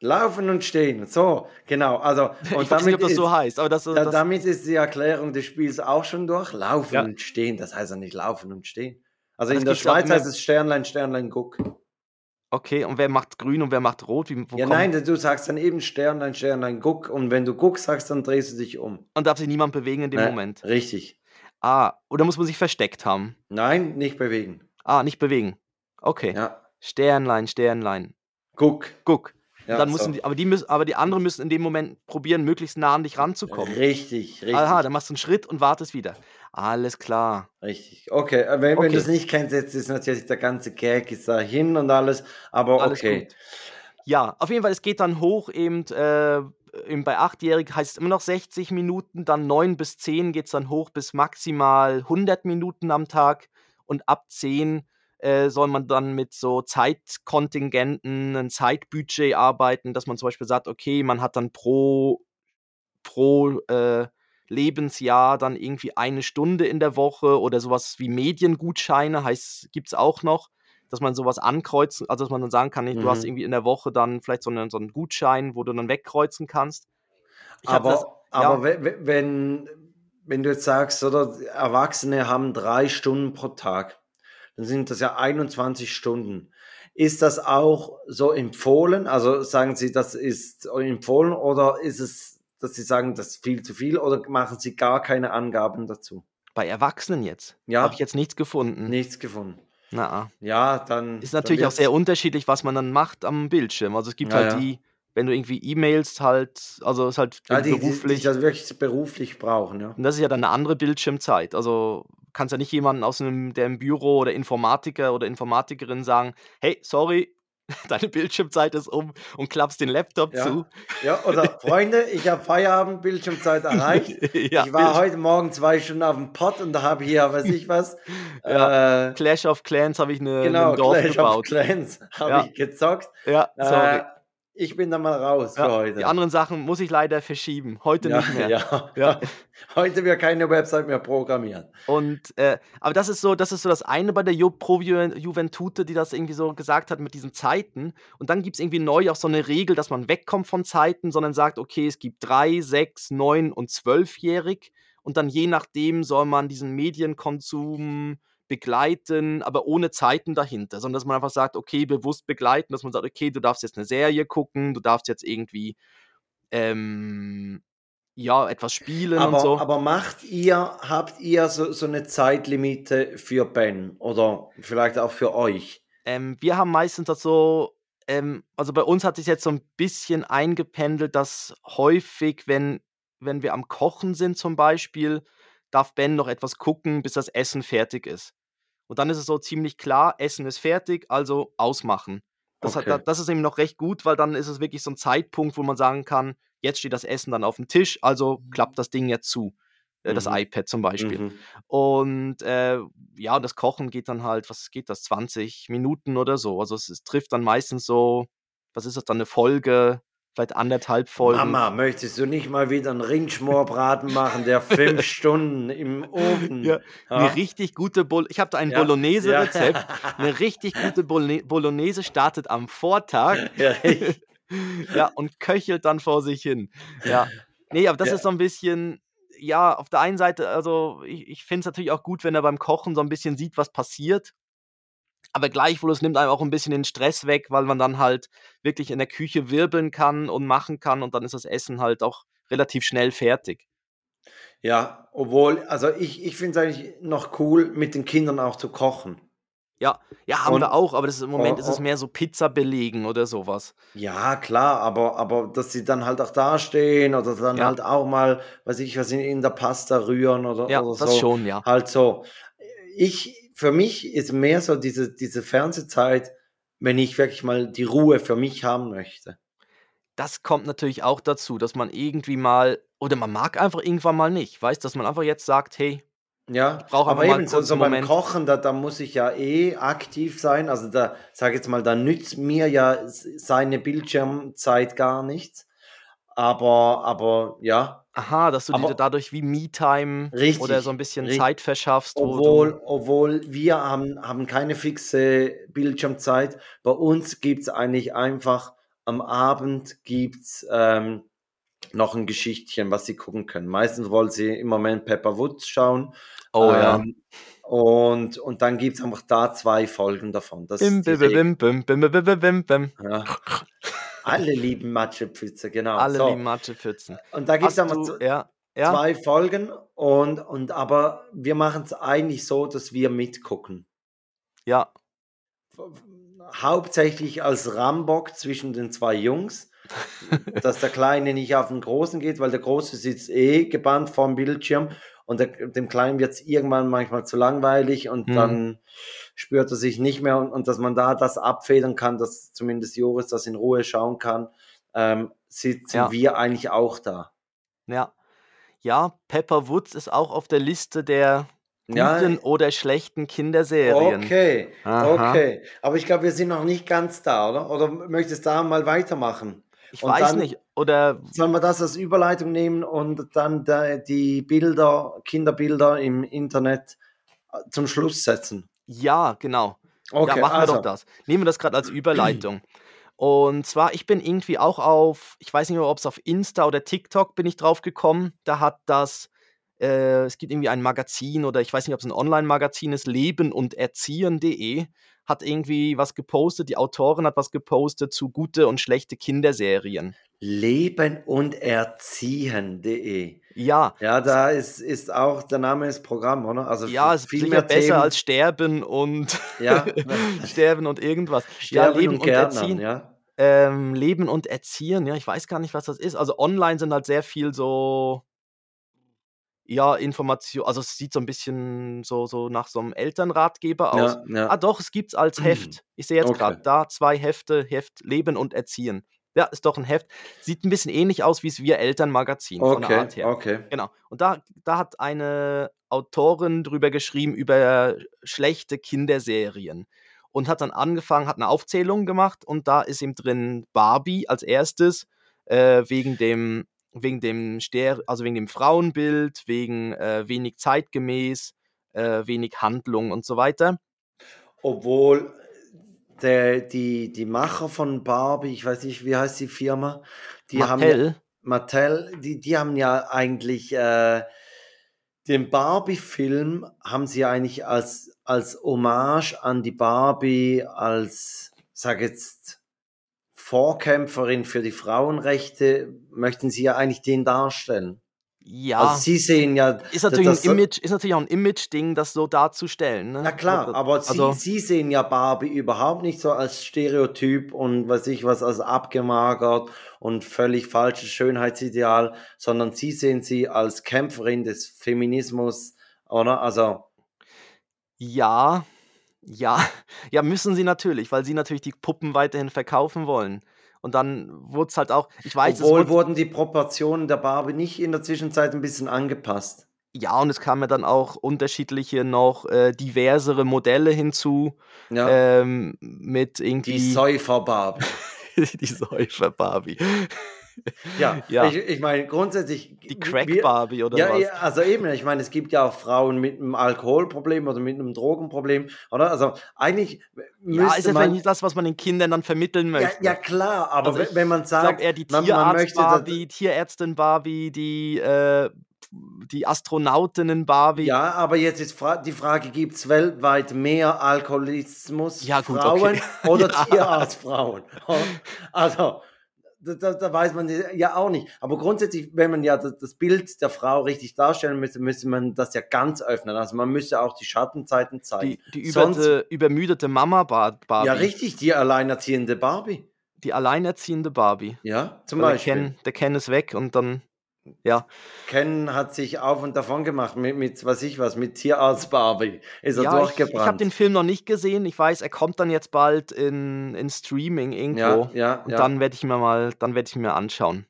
Laufen und stehen. So, genau. Also, ich und weiß nicht, ob das ist, so heißt, aber das, da, das damit ist die Erklärung des Spiels auch schon durch. Laufen Ja. und stehen. Das heißt ja nicht laufen und stehen. Also Das in der Schweiz heißt es Sternlein, Sternlein, Guck. Okay. Und wer macht grün und wer macht rot? Wie, Ja, nein, du sagst dann eben Sternlein, Sternlein, Guck. Und wenn du Guck sagst, dann drehst du dich um. Und darf sich niemand bewegen in dem Ne? Moment. Richtig. Ah, oder muss man sich versteckt haben? Nein, nicht bewegen. Ah, nicht bewegen. Okay. Ja. Sternlein, Sternlein. Guck. Guck. Ja, dann so. müssen die, aber die müssen, aber die anderen müssen in dem Moment probieren, möglichst nah an dich ranzukommen. Richtig, richtig. Aha, dann machst du einen Schritt und wartest wieder. Alles klar. Richtig. Okay, äh, wenn, wenn Okay. du es nicht kennst, jetzt ist natürlich der ganze Gag ist dahin und alles, aber Alles okay. gut. Ja, auf jeden Fall, es geht dann hoch, eben, äh, eben bei achtjährig heißt es immer noch 60 Minuten, dann 9 bis 10 geht es dann hoch bis maximal 100 Minuten am Tag und ab 10 äh, soll man dann mit so Zeitkontingenten, ein Zeitbudget arbeiten, dass man zum Beispiel sagt, okay, man hat dann pro, pro äh, Lebensjahr dann irgendwie eine Stunde in der Woche oder sowas wie Mediengutscheine, heißt, gibt es auch noch, dass man sowas ankreuzen, also dass man dann sagen kann, du hast Mhm. irgendwie in der Woche dann vielleicht so einen, so einen Gutschein, wo du dann wegkreuzen kannst. Ich Aber, das- aber ja. we- we- wenn, wenn du jetzt sagst, oder Erwachsene haben drei Stunden pro Tag, dann sind das ja 21 Stunden. Ist das auch so empfohlen? Also sagen Sie, das ist empfohlen oder ist es, dass Sie sagen, das ist viel zu viel oder machen Sie gar keine Angaben dazu? Bei Erwachsenen jetzt Ja. habe ich jetzt nichts gefunden. Nichts gefunden. Na, ah. Ja, dann. ist dann natürlich auch wird's- sehr unterschiedlich, was man dann macht am Bildschirm. Also es gibt Ja, halt ja. die, wenn du irgendwie E-Mails halt, also es ist halt Ja, die, die, die beruflich. das wirklich beruflich brauchen, ja. Und das ist ja dann eine andere Bildschirmzeit. Also kannst ja nicht jemanden aus einem, der im Büro oder Informatiker oder Informatikerin sagen, hey, sorry, deine Bildschirmzeit ist um und klappst den Laptop Ja. zu. Ja, oder Freunde, ich habe Feierabend, Bildschirmzeit erreicht. ja, ich war heute Morgen zwei Stunden auf dem Pott und da habe hier, weiß ich was, Ja, äh, Clash of Clans habe ich eine, genau, ein Dorf Clash of gebaut. Clans habe ich gezockt. Ja, sorry. Äh, ich bin da mal raus für ja, heute. die anderen Sachen muss ich leider verschieben. Heute ja, nicht mehr. Ja. Ja. Heute wir keine Website mehr programmieren. Und äh, aber das ist so, das ist so das eine bei der Ju Pro Ju Juventute, die das irgendwie so gesagt hat mit diesen Zeiten. Und dann gibt es irgendwie neu auch so eine Regel, dass man wegkommt von Zeiten, sondern sagt, okay, es gibt drei, sechs, neun und zwölfjährig. Und dann je nachdem soll man diesen Medienkonsum begleiten, aber ohne Zeiten dahinter, sondern dass man einfach sagt, okay, bewusst begleiten, dass man sagt, okay, du darfst jetzt eine Serie gucken, du darfst jetzt irgendwie ähm, ja, etwas spielen Aber, und so. aber macht ihr, habt ihr so, so eine Zeitlimite für Ben oder vielleicht auch für euch? Ähm, wir haben meistens das so, ähm, also bei uns hat sich jetzt so ein bisschen eingependelt, dass häufig, wenn, wenn wir am Kochen sind zum Beispiel, darf Ben noch etwas gucken, bis das Essen fertig ist. Und dann ist es so ziemlich klar, Essen ist fertig, also ausmachen. Das, Okay. hat, das ist eben noch recht gut, weil dann ist es wirklich so ein Zeitpunkt, wo man sagen kann, jetzt steht das Essen dann auf dem Tisch, also klappt das Ding jetzt zu. Äh, Das Mhm. iPad zum Beispiel. Mhm. Und äh, ja, das Kochen geht dann halt, was geht das, 20 Minuten oder so. Also es, es trifft dann meistens so, was ist das dann, eine Folge, vielleicht anderthalb Folgen. Mama, möchtest du nicht mal wieder einen Ringschmorbraten machen, der fünf Stunden im Ofen? Ja, Eine richtig gute Bol Ich habe da ein Ja, Bolognese-Rezept. Ja. Eine richtig gute Bolo Bolognese startet am Vortag Ja, ja, und köchelt dann vor sich hin. Ja. Nee, aber das Ja. ist so ein bisschen, ja, auf der einen Seite, also ich, ich finde es natürlich auch gut, wenn er beim Kochen so ein bisschen sieht, was passiert. Aber gleichwohl, es nimmt einem auch ein bisschen den Stress weg, weil man dann halt wirklich in der Küche wirbeln kann und machen kann und dann ist das Essen halt auch relativ schnell fertig. ja, obwohl, also ich, ich finde es eigentlich noch cool, mit den Kindern auch zu kochen. Ja, ja, haben Und wir auch, aber das ist im Moment oh, ist es oh, mehr so Pizza belegen oder sowas. ja, klar, aber, aber dass sie dann halt auch dastehen oder dann Ja, halt auch mal, weiß ich was, in, in der Pasta rühren oder, ja, oder das so. schon, ja. Halt so. Ich, für mich ist mehr so diese, diese Fernsehzeit, wenn ich wirklich mal die Ruhe für mich haben möchte. Das kommt natürlich auch dazu, dass man irgendwie mal oder man mag einfach irgendwann mal nicht, weißt, dass man einfach jetzt sagt: „Hey, ich Ja, brauche aber eben so, so beim Moment.“ Kochen, da, da muss ich ja eh aktiv sein. Also da, sage jetzt mal, da nützt mir ja seine Bildschirmzeit gar nichts. Aber, aber ja, Aha, dass du dir aber dadurch wie Me-Time oder so ein bisschen richtig. Zeit verschaffst, Obwohl, obwohl wir haben, haben keine fixe Bildschirmzeit. Bei uns gibt es eigentlich einfach am Abend gibt's ähm, noch ein Geschichtchen, was sie gucken können. Meistens wollen sie im Moment Pepper Woods schauen. Oh ja. Ähm, und, und dann gibt es einfach da zwei Folgen davon. Das Bim, bim, bim, bim, bim, bim, bim, bim, bim. Ja. Alle lieben Matschepfütze, genau. Alle So. lieben Matschepfützen. Und da gibt es z- ja, ja? zwei Folgen und, und aber wir machen es eigentlich so, dass wir mitgucken. Ja. Hauptsächlich als Rambock zwischen den zwei Jungs, dass der Kleine nicht auf den Großen geht, weil der Große sitzt eh gebannt vorm Bildschirm und der, dem Kleinen wird es irgendwann manchmal zu langweilig und Mhm. dann spürt er sich nicht mehr und, und dass man da das abfedern kann, dass zumindest Joris das in Ruhe schauen kann, ähm, sitzen Ja. wir eigentlich auch da. Ja. Ja, Pepper Woods ist auch auf der Liste der Ja, guten oder schlechten Kinderserien. okay, Aha. okay. Aber ich glaube, wir sind noch nicht ganz da, oder? Oder möchtest du da mal weitermachen? Ich Und weiß dann nicht. Oder sollen wir das als Überleitung nehmen und dann da, die Bilder, Kinderbilder im Internet äh, zum Schluss setzen? Ja, genau. Ja, Okay, machen wir doch also. das. Nehmen wir das gerade als Überleitung. Und zwar, ich bin irgendwie auch auf, ich weiß nicht mehr, ob es auf Insta oder TikTok bin ich drauf gekommen. Da hat das, äh, es gibt irgendwie ein Magazin oder ich weiß nicht, ob es ein Online-Magazin ist, leben und erziehen.de, hat irgendwie was gepostet. Die Autorin hat was gepostet zu gute und schlechte Kinderserien. Leben und erziehen.de. Ja, Ja, da ist, ist auch der Name ist Programm, oder? Also ja, ist viel mehr besser Themen. als sterben und Ja, sterben und irgendwas. Ja, Sterben leben und und Gärtnern, erziehen. ja. Ähm, Leben und Erziehen, ja, ich weiß gar nicht, was das ist. Also online sind halt sehr viel so, ja, Information, also es sieht so ein bisschen so, so nach so einem Elternratgeber aus. Ja, ja. Ah, doch, es gibt's als Heft. Ich sehe jetzt gerade Okay. da zwei Hefte, Heft Leben und Erziehen. Ja, ist doch ein Heft. Sieht ein bisschen ähnlich aus wie das Wir Eltern-Magazin von der Okay, Art her. okay. Genau. Und da, da hat eine Autorin drüber geschrieben, über schlechte Kinderserien. Und hat dann angefangen, hat eine Aufzählung gemacht und da ist ihm drin Barbie als erstes, äh, wegen dem, wegen dem Ster also wegen dem Frauenbild, wegen äh, wenig zeitgemäß, äh, wenig Handlung und so weiter. Obwohl der, die, die Macher von Barbie, ich weiß nicht, wie heißt die Firma, die haben ja, Mattel, Mattel, die, die haben ja eigentlich äh, den Barbie-Film haben sie eigentlich als, als Hommage an die Barbie, als, sag jetzt, Vorkämpferin für die Frauenrechte, möchten sie ja eigentlich den darstellen. Also ja, sie sehen ja, ist natürlich ein das, Image, ist natürlich auch ein Image-Ding, das so darzustellen. Ne? Na klar, aber sie, also, sie sehen ja Barbie überhaupt nicht so als Stereotyp und weiß ich was, als abgemagert und völlig falsches Schönheitsideal, sondern sie sehen sie als Kämpferin des Feminismus, oder? Also, ja, ja, ja, müssen sie natürlich, weil sie natürlich die Puppen weiterhin verkaufen wollen. Und dann wurde es halt auch, ich weiß, obwohl wurde, wurden die Proportionen der Barbie nicht in der Zwischenzeit ein bisschen angepasst. ja, und es kamen ja dann auch unterschiedliche noch äh, diversere Modelle hinzu, Ja, ähm, mit die irgendwie Säufer-Barbie. die Säufer Barbie. Ja, Ja, ich, ich meine, grundsätzlich, die wir, Crack Barbie oder Ja, was? ja, also eben, ich meine, es gibt ja auch Frauen mit einem Alkoholproblem oder mit einem Drogenproblem, oder? Also eigentlich Ja, ist müsste ja man, nicht das, was man den Kindern dann vermitteln ja, möchte. ja klar, aber Also we- wenn man sag sagt, eher die man, man möchte, Tierarzt-Barbie, Tierärztin Barbie, die, äh, die Astronautinnen Barbie. ja, aber jetzt ist fra die Frage, gibt es weltweit mehr Alkoholismus Ja, gut, Frauen okay. oder Ja. Tierarztfrauen? Also, da, da, da, weiß man ja auch nicht. Aber grundsätzlich, wenn man ja das, das, Bild der Frau richtig darstellen müsste, müsste man das ja ganz öffnen. Also man müsste auch die Schattenzeiten zeigen. Die, die Sonst, übermüdete Mama Barbie. Ja, richtig, die alleinerziehende Barbie. Die alleinerziehende Barbie. Ja, zum Beispiel. Der Ken, der Ken ist weg und dann ja. Ken hat sich auf und davon gemacht mit, mit was ich was, mit Tierarzt Barbie. Ist er ja, durchgebrannt. Ich, ich habe den Film noch nicht gesehen. Ich weiß, er kommt dann jetzt bald in, in Streaming irgendwo. Ja, ja, und ja. dann werde ich mir mal, dann werde ich mir anschauen.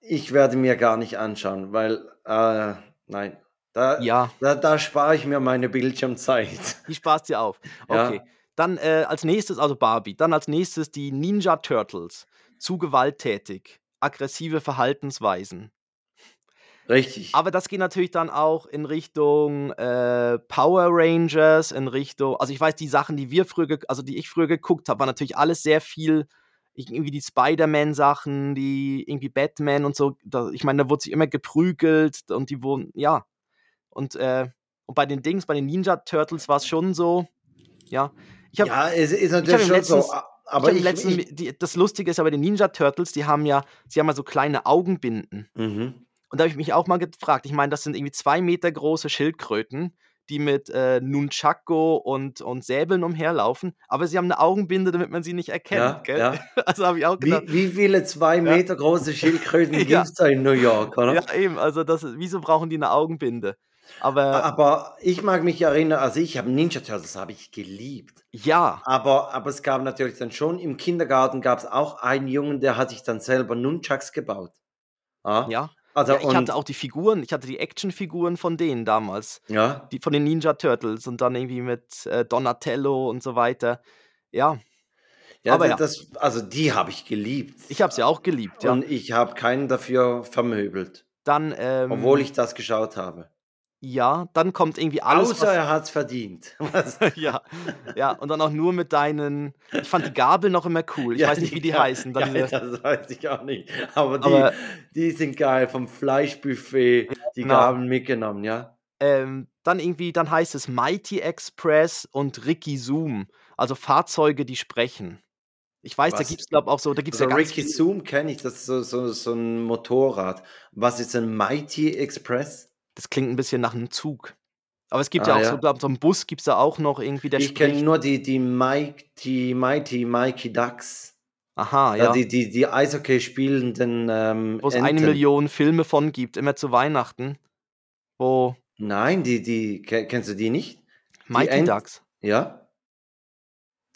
Ich werde mir gar nicht anschauen, weil, äh, nein. Da, ja. da, da spare ich mir meine Bildschirmzeit. Die sparst dir auf. Okay. Ja. Dann äh, als nächstes, also Barbie. Dann als nächstes die Ninja Turtles. Zu gewalttätig. Aggressive Verhaltensweisen. Richtig. Aber das geht natürlich dann auch in Richtung äh, Power Rangers, in Richtung, also ich weiß, die Sachen, die wir früher, also die ich früher geguckt habe, waren natürlich alles sehr viel, irgendwie die Spider-Man-Sachen, die irgendwie Batman und so. Da, ich meine, da wurde sich immer geprügelt und die wurden, ja. Und, äh, und bei den Dings, bei den Ninja Turtles war es schon so, ja. Ich hab, ja, es ist natürlich schon letztens, so. Aber ich, ich, die, das Lustige ist ja bei den Ninja Turtles, die haben ja, sie haben ja so kleine Augenbinden. Mhm. Und da habe ich mich auch mal gefragt, ich meine, das sind irgendwie zwei Meter große Schildkröten, die mit äh, Nunchako und, und Säbeln umherlaufen, aber sie haben eine Augenbinde, damit man sie nicht erkennt. Ja, ja. Also habe ich auch gedacht. Wie, wie viele zwei Meter große Schildkröten ja. gibt es da in New York, oder? Ja, eben. Also das, wieso brauchen die eine Augenbinde? Aber, aber ich mag mich erinnern, also ich habe Ninja Turtles, habe ich geliebt. Ja. Aber, aber es gab natürlich dann schon, im Kindergarten gab es auch einen Jungen, der hat sich dann selber Nunchucks gebaut. Ja. ja. Also, ja, ich hatte auch die Figuren, ich hatte die Actionfiguren von denen damals. Ja. Die von den Ninja Turtles und dann irgendwie mit äh, Donatello und so weiter. Ja. Ja, Aber das, ja. also die habe ich geliebt. Ich habe sie auch geliebt, ja. Und ich habe keinen dafür vermöbelt. Dann, ähm, Obwohl ich das geschaut habe. Ja, dann kommt irgendwie alles. Außer er hat's verdient. ja, ja, und dann auch nur mit deinen. Ich fand die Gabel noch immer cool. Ich ja, weiß nicht, wie die ja, heißen. Dann ja, das weiß ich auch nicht. Aber die, Aber, die sind geil. Vom Fleischbuffet die genau. Gabeln mitgenommen, ja. Ähm, dann irgendwie, dann heißt es Mighty Express und Ricky Zoom. Also Fahrzeuge, die sprechen. Ich weiß, Was? da gibt es, glaube ich, auch so, da gibt es also ja ganz Ricky Zoom kenne ich, das ist so, so, so ein Motorrad. Was ist ein Mighty Express? Das klingt ein bisschen nach einem Zug. Aber es gibt ah, ja auch ja. so, glaube so einen Bus gibt es da auch noch irgendwie, der Ich kenne nur die, die Mighty, Mighty Mikey Ducks. Aha, ja. ja. Die, die, die Eishockey spielenden ähm, Wo es eine Million Filme von gibt, immer zu Weihnachten. Wo. Nein, die, die, kennst du die nicht? Mighty Ent Ducks. Ja.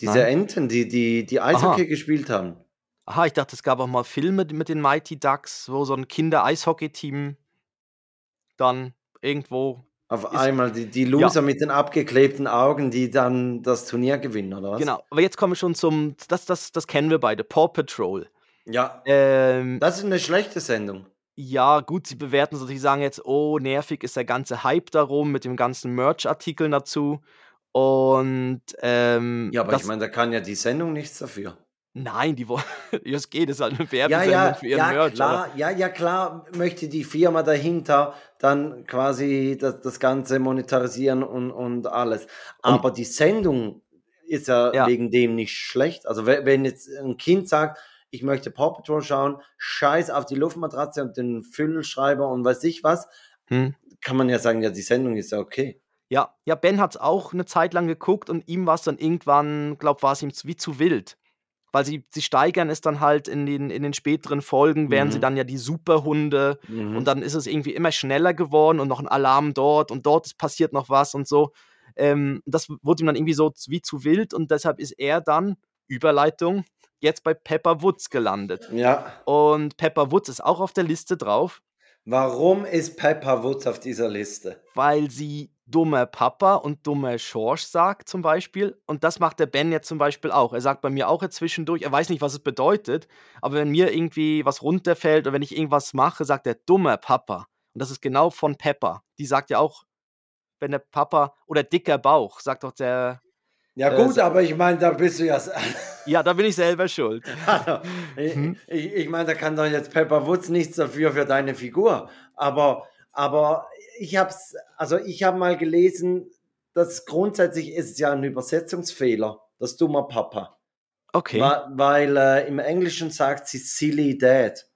Diese Nein. Enten, die, die, die Eishockey Aha. gespielt haben. Aha, ich dachte, es gab auch mal Filme mit den Mighty Ducks, wo so ein Kinder-Eishockey-Team dann irgendwo. Auf einmal die, die Loser ja. mit den abgeklebten Augen, die dann das Turnier gewinnen, oder was? Genau, aber jetzt kommen wir schon zum, das, das, das kennen wir beide, Paw Patrol. Ja. Ähm, das ist eine schlechte Sendung. Ja, gut, sie bewerten es, sie sagen jetzt, oh, nervig ist der ganze Hype darum mit dem ganzen Merch-Artikeln dazu. Und ähm, ja, aber ich meine, da kann ja die Sendung nichts dafür. Nein, die wollen, geht, es ist halt eine Werbesendung ja, ja, für ihren ja, Merch. Klar, ja, ja, klar möchte die Firma dahinter dann quasi das, das Ganze monetarisieren und, und alles. Aber und, die Sendung ist ja, ja, wegen dem nicht schlecht. Also wenn jetzt ein Kind sagt, ich möchte Paw Patrol schauen, scheiß auf die Luftmatratze und den Füllschreiber und weiß ich was, hm. kann man ja sagen, ja, die Sendung ist ja okay. Ja, ja, Ben hat es auch eine Zeit lang geguckt und ihm war es dann irgendwann, glaube war es ihm wie zu wild weil sie, sie steigern es dann halt in den, in den späteren Folgen, wären mhm. sie dann ja die Superhunde mhm. und dann ist es irgendwie immer schneller geworden und noch ein Alarm dort und dort passiert noch was und so. Ähm, das wurde ihm dann irgendwie so wie zu wild und deshalb ist er dann, Überleitung, jetzt bei Pepper Woods gelandet. Ja. Und Pepper Woods ist auch auf der Liste drauf. Warum ist Pepper Woods auf dieser Liste? Weil sie dummer Papa und dummer Schorsch sagt zum Beispiel. Und das macht der Ben jetzt zum Beispiel auch. Er sagt bei mir auch jetzt zwischendurch, er weiß nicht, was es bedeutet, aber wenn mir irgendwie was runterfällt oder wenn ich irgendwas mache, sagt er dummer Papa. Und das ist genau von Pepper. Die sagt ja auch, wenn der Papa oder dicker Bauch, sagt doch der. Ja, äh, gut, äh, aber ich meine, da bist du ja. ja, da bin ich selber schuld. Also, ich, hm? ich, ich meine, da kann doch jetzt Pepper Woods nichts dafür für deine Figur. Aber, aber ich habe also ich habe mal gelesen, dass grundsätzlich ist es ja ein Übersetzungsfehler, das dummer Papa. Okay. Wa- Weil äh, im Englischen sagt sie silly dad.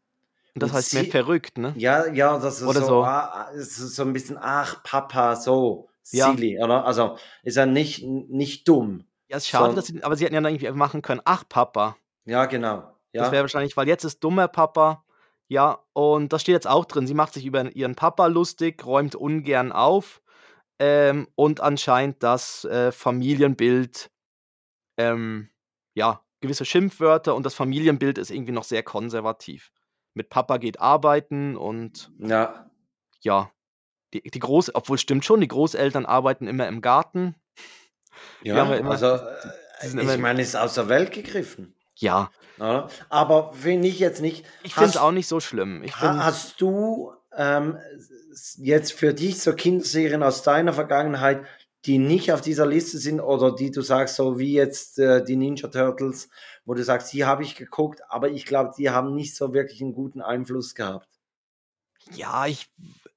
Und das und heißt mehr sie- verrückt, ne? Ja, ja, das ist Oder so, so. Ah, es ist so ein bisschen, ach, Papa, so, Ja. silly, oder? Also ist er nicht, nicht dumm. Ja, ist schade, So. dass sie, aber sie hätten ja dann irgendwie machen können, ach Papa. Ja, genau. Ja. Das wäre wahrscheinlich, weil jetzt ist dummer Papa. Ja, und das steht jetzt auch drin. Sie macht sich über ihren Papa lustig, räumt ungern auf ähm, und anscheinend das äh, Familienbild, ähm, ja, gewisse Schimpfwörter und das Familienbild ist irgendwie noch sehr konservativ. Mit Papa geht arbeiten und ja. ja, die, die Groß, obwohl stimmt schon, die Großeltern arbeiten immer im Garten. Ja, immer- also äh, ich meine, es ist aus der Welt gegriffen. Ja, Oder? Aber finde ich jetzt nicht. ich finde es auch nicht so schlimm. Hast du ähm, jetzt für dich so Kinderserien aus deiner Vergangenheit, die nicht auf dieser Liste sind oder die du sagst, so wie jetzt äh, die Ninja Turtles, wo du sagst, die habe ich geguckt, aber ich glaube, die haben nicht so wirklich einen guten Einfluss gehabt. ja, ich,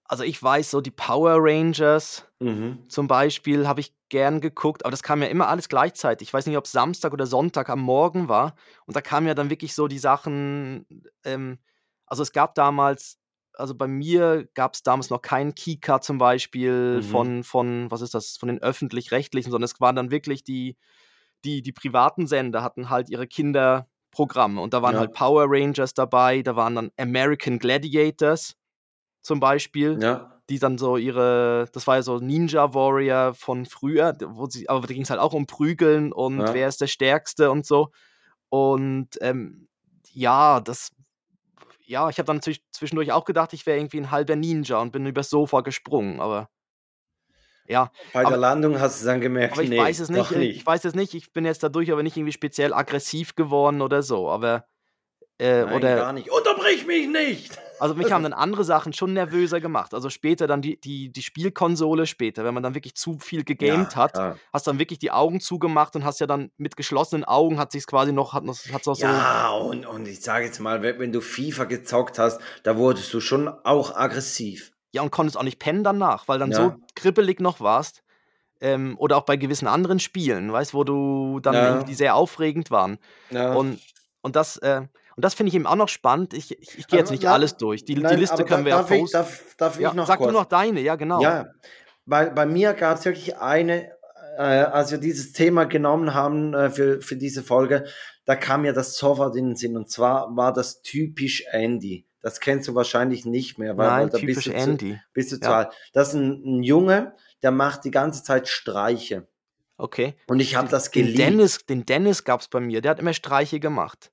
also ich weiß so, die Power Rangers, Mhm. zum Beispiel habe ich gern geguckt, aber das kam ja immer alles gleichzeitig. Ich weiß nicht, ob es Samstag oder Sonntag am Morgen war. Und da kamen ja dann wirklich so die Sachen, ähm, also es gab damals, also bei mir gab es damals noch keinen Kika zum Beispiel Mhm. von, von, was ist das, von den öffentlich-rechtlichen, sondern es waren dann wirklich die, die, die privaten Sender hatten halt ihre Kinderprogramme. Und da waren Ja. halt Power Rangers dabei, da waren dann American Gladiators zum Beispiel Ja, die dann so ihre, das war ja so Ninja Warrior von früher, wo sie, aber da ging es halt auch um Prügeln und Ja. wer ist der Stärkste und so. Und ähm, ja, das, ja, ich habe dann natürlich zwischendurch auch gedacht, ich wäre irgendwie ein halber Ninja und bin übers Sofa gesprungen, aber ja, bei Aber- der Landung hast du dann gemerkt, aber ich nee, weiß es nicht, äh, ich weiß es nicht, ich bin jetzt dadurch aber nicht irgendwie speziell aggressiv geworden oder so, aber äh, Nein, oder gar nicht. Unterbrich mich nicht! Also mich haben dann andere Sachen schon nervöser gemacht. Also später dann die, die, die Spielkonsole später, wenn man dann wirklich zu viel gegamed hat, Ja, hast dann wirklich die Augen zugemacht und hast ja dann mit geschlossenen Augen hat sich quasi noch, hat noch, hat's auch so. ja und, und ich sage jetzt mal, wenn, du FIFA gezockt hast, da wurdest du schon auch aggressiv. Ja, und konntest auch nicht pennen danach, weil dann Ja. so kribbelig noch warst. Ähm, oder auch bei gewissen anderen Spielen, weißt wo du dann Ja. die sehr aufregend waren. Ja. Und, und das, äh, und das finde ich eben auch noch spannend. Ich, ich, ich gehe jetzt Aber nicht na- alles durch. Die, Nein, die Liste können wir da, ja darf ich, posten. darf, darf ja, ich noch sag kurz? du noch deine, ja, genau. Ja, weil bei mir gab es wirklich eine, äh, als wir dieses Thema genommen haben äh, für, für diese Folge, da kam mir das sofort in den Sinn. Und zwar war das typisch Andy. Das kennst du wahrscheinlich nicht mehr, weil, weil Nein, da typisch bist du, zu, Andy. bist du zu Ja. alt. Das ist ein, ein Junge, der macht die ganze Zeit Streiche. Okay. Und ich habe das Den geliebt. Dennis, den Dennis gab es bei mir, der hat immer Streiche gemacht.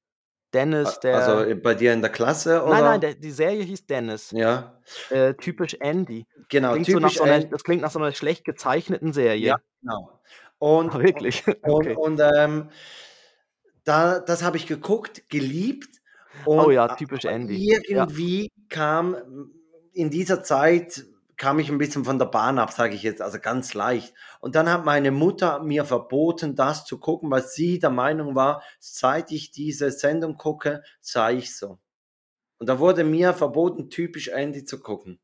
Dennis, der. also bei dir in der Klasse? Oder? nein, nein, der, die Serie hieß Dennis. Ja, Äh, typisch Andy. genau. Klingt typisch so einer, Andy. das klingt nach so einer schlecht gezeichneten Serie. Ja, genau. Und, Ah, wirklich. Und, okay. und ähm, da, das habe ich geguckt, geliebt. Und oh ja, typisch Andy. Ja. irgendwie kam in dieser Zeit kam ich ein bisschen von der Bahn ab, sage ich jetzt, also ganz leicht. Und dann hat meine Mutter mir verboten, das zu gucken, weil sie der Meinung war, seit ich diese Sendung gucke, sei ich so. Und da wurde mir verboten, typisch Andy zu gucken.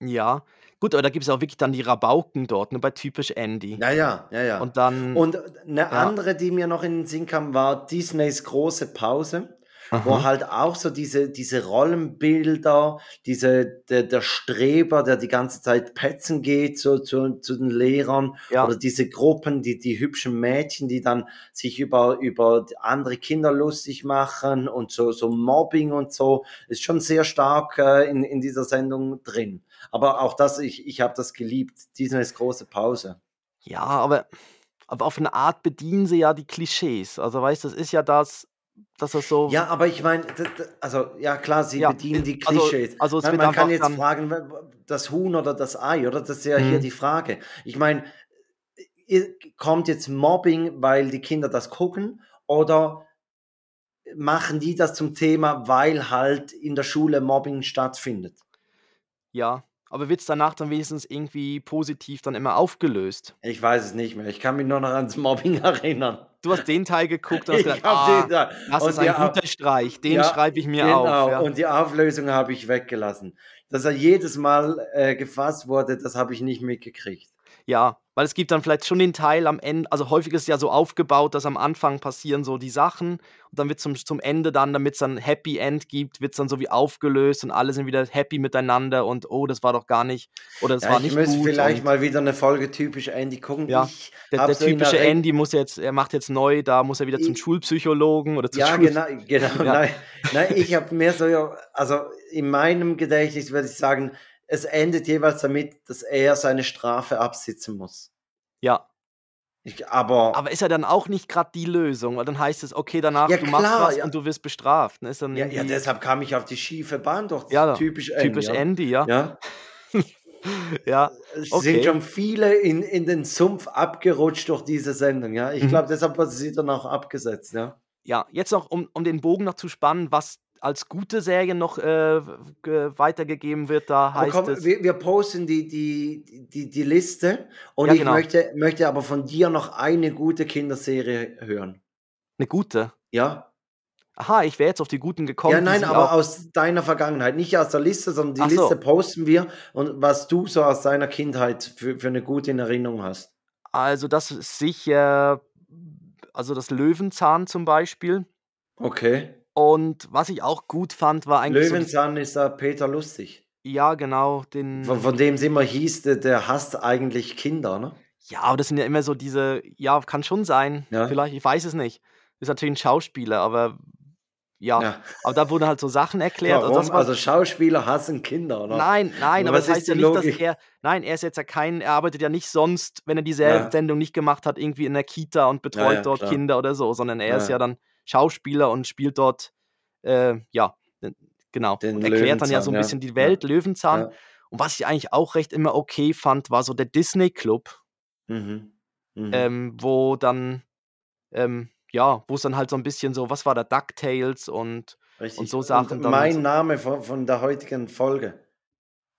ja. Gut, aber da gibt es auch wirklich dann die Rabauken dort, nur bei typisch Andy. Ja, ja, ja, ja. Und dann. Und eine Ja. andere, die mir noch in den Sinn kam, war Disneys große Pause, wo Aha. halt auch so diese, diese Rollenbilder, diese, der, der Streber, der die ganze Zeit petzen geht zu, zu, zu den Lehrern, Ja. oder diese Gruppen, die, die hübschen Mädchen, die dann sich über, über andere Kinder lustig machen und so, so Mobbing und so, ist schon sehr stark äh, in, in dieser Sendung drin. Aber auch das, ich, ich habe das geliebt, Disneys große Pause. Ja, aber, aber auf eine Art bedienen sie ja die Klischees. Also weißt du, das ist ja das, dass das so. Ja, aber ich meine, also ja klar, sie Ja, bedienen die also- Klischees. also es man kann jetzt fragen, das Huhn oder das Ei, oder? Das ist ja hier Mhm. die Frage. Ich meine, kommt jetzt Mobbing, weil die Kinder das gucken, oder machen die das zum Thema, weil halt in der Schule Mobbing stattfindet? Ja, aber wird es danach dann wenigstens irgendwie positiv dann immer aufgelöst? Ich weiß es nicht mehr. Ich kann mich nur noch ans Mobbing erinnern. Du hast den Teil geguckt und hast gedacht, ah, den da. das Und ist ein guter Streich, den Ja, schreibe ich mir genau, auf. Ja. und die Auflösung habe ich weggelassen. Dass er jedes Mal äh, gefasst wurde, das habe ich nicht mitgekriegt. ja, Weil es gibt dann vielleicht schon den Teil am Ende, also häufig ist es ja so aufgebaut, dass am Anfang passieren so die Sachen und dann wird zum, zum Ende dann, damit es dann ein Happy End gibt, wird es dann so wie aufgelöst und alle sind wieder happy miteinander und oh, das war doch gar nicht, oder das Ja, war ich nicht müsste gut. vielleicht und mal wieder eine Folge typisch Andy gucken. Ja, Ich der, der so typische Andy muss jetzt, er macht jetzt neu, da muss er wieder zum Ich- Schulpsychologen oder zum Ja, Schul genau, genau. Ja. Nein, nein, ich habe mehr so, also in meinem Gedächtnis würde ich sagen, es endet jeweils damit, dass er seine Strafe absitzen muss. Ja, Ich, aber, aber ist ja dann auch nicht gerade die Lösung, weil dann heißt es, okay, danach Ja, du machst klar, was ja. und du wirst bestraft. Ne? Ist dann ja, ja, deshalb kam ich auf die schiefe Bahn doch. Ja, typisch Andy. typisch ja. Andy, ja. Ja, Ja, es Okay. sind schon viele in, in den Sumpf abgerutscht durch diese Sendung. Ja, ich Mhm. glaube, deshalb hat sie dann auch abgesetzt. Ja. ja. jetzt noch, um, um den Bogen noch zu spannen, was als gute Serie noch äh, ge- weitergegeben wird, da heißt komm, es. wir, wir posten die, die, die, die Liste und Ja, ich genau. möchte, möchte aber von dir noch eine gute Kinderserie hören. Eine gute. Ja? Aha, ich wäre jetzt auf die guten gekommen. ja, nein, aber aus deiner Vergangenheit, nicht aus der Liste, sondern die Ach so. Liste posten wir und was du so aus deiner Kindheit für, für eine gute in Erinnerung hast. Also, das ist sicher, also das Löwenzahn zum Beispiel. Okay. Und was ich auch gut fand, war eigentlich. So Löwenzahn ist da Peter Lustig. ja, genau, den. Von, von dem es immer hieß, der, der hasst eigentlich Kinder, ne? Ja, aber das sind ja immer so diese, ja, kann schon sein. Ja. Vielleicht, ich weiß es nicht. Ist natürlich ein Schauspieler, aber ja. Ja. Aber da wurden halt so Sachen erklärt. Warum? Also also Schauspieler hassen Kinder, oder? nein, nein, Aber aber das heißt ja nicht, dass Logik? er, nein, er ist jetzt ja kein, er arbeitet ja nicht sonst, wenn er diese Ja. Sendung nicht gemacht hat, irgendwie in der Kita und betreut dort klar. Kinder oder so, sondern er ist ja. dann Schauspieler und spielt dort, äh, ja, genau. Den und erklärt dann ja so Löwenzahn, ein ja. bisschen die Welt, Löwenzahn. Ja. Und was ich eigentlich auch recht immer okay fand, war so der Disney Club. Mhm. Mhm. ähm, wo dann, ähm, ja, wo es dann halt so ein bisschen so, was war da, DuckTales und Richtig. und so Sachen dann mein so- Name von, von der heutigen Folge.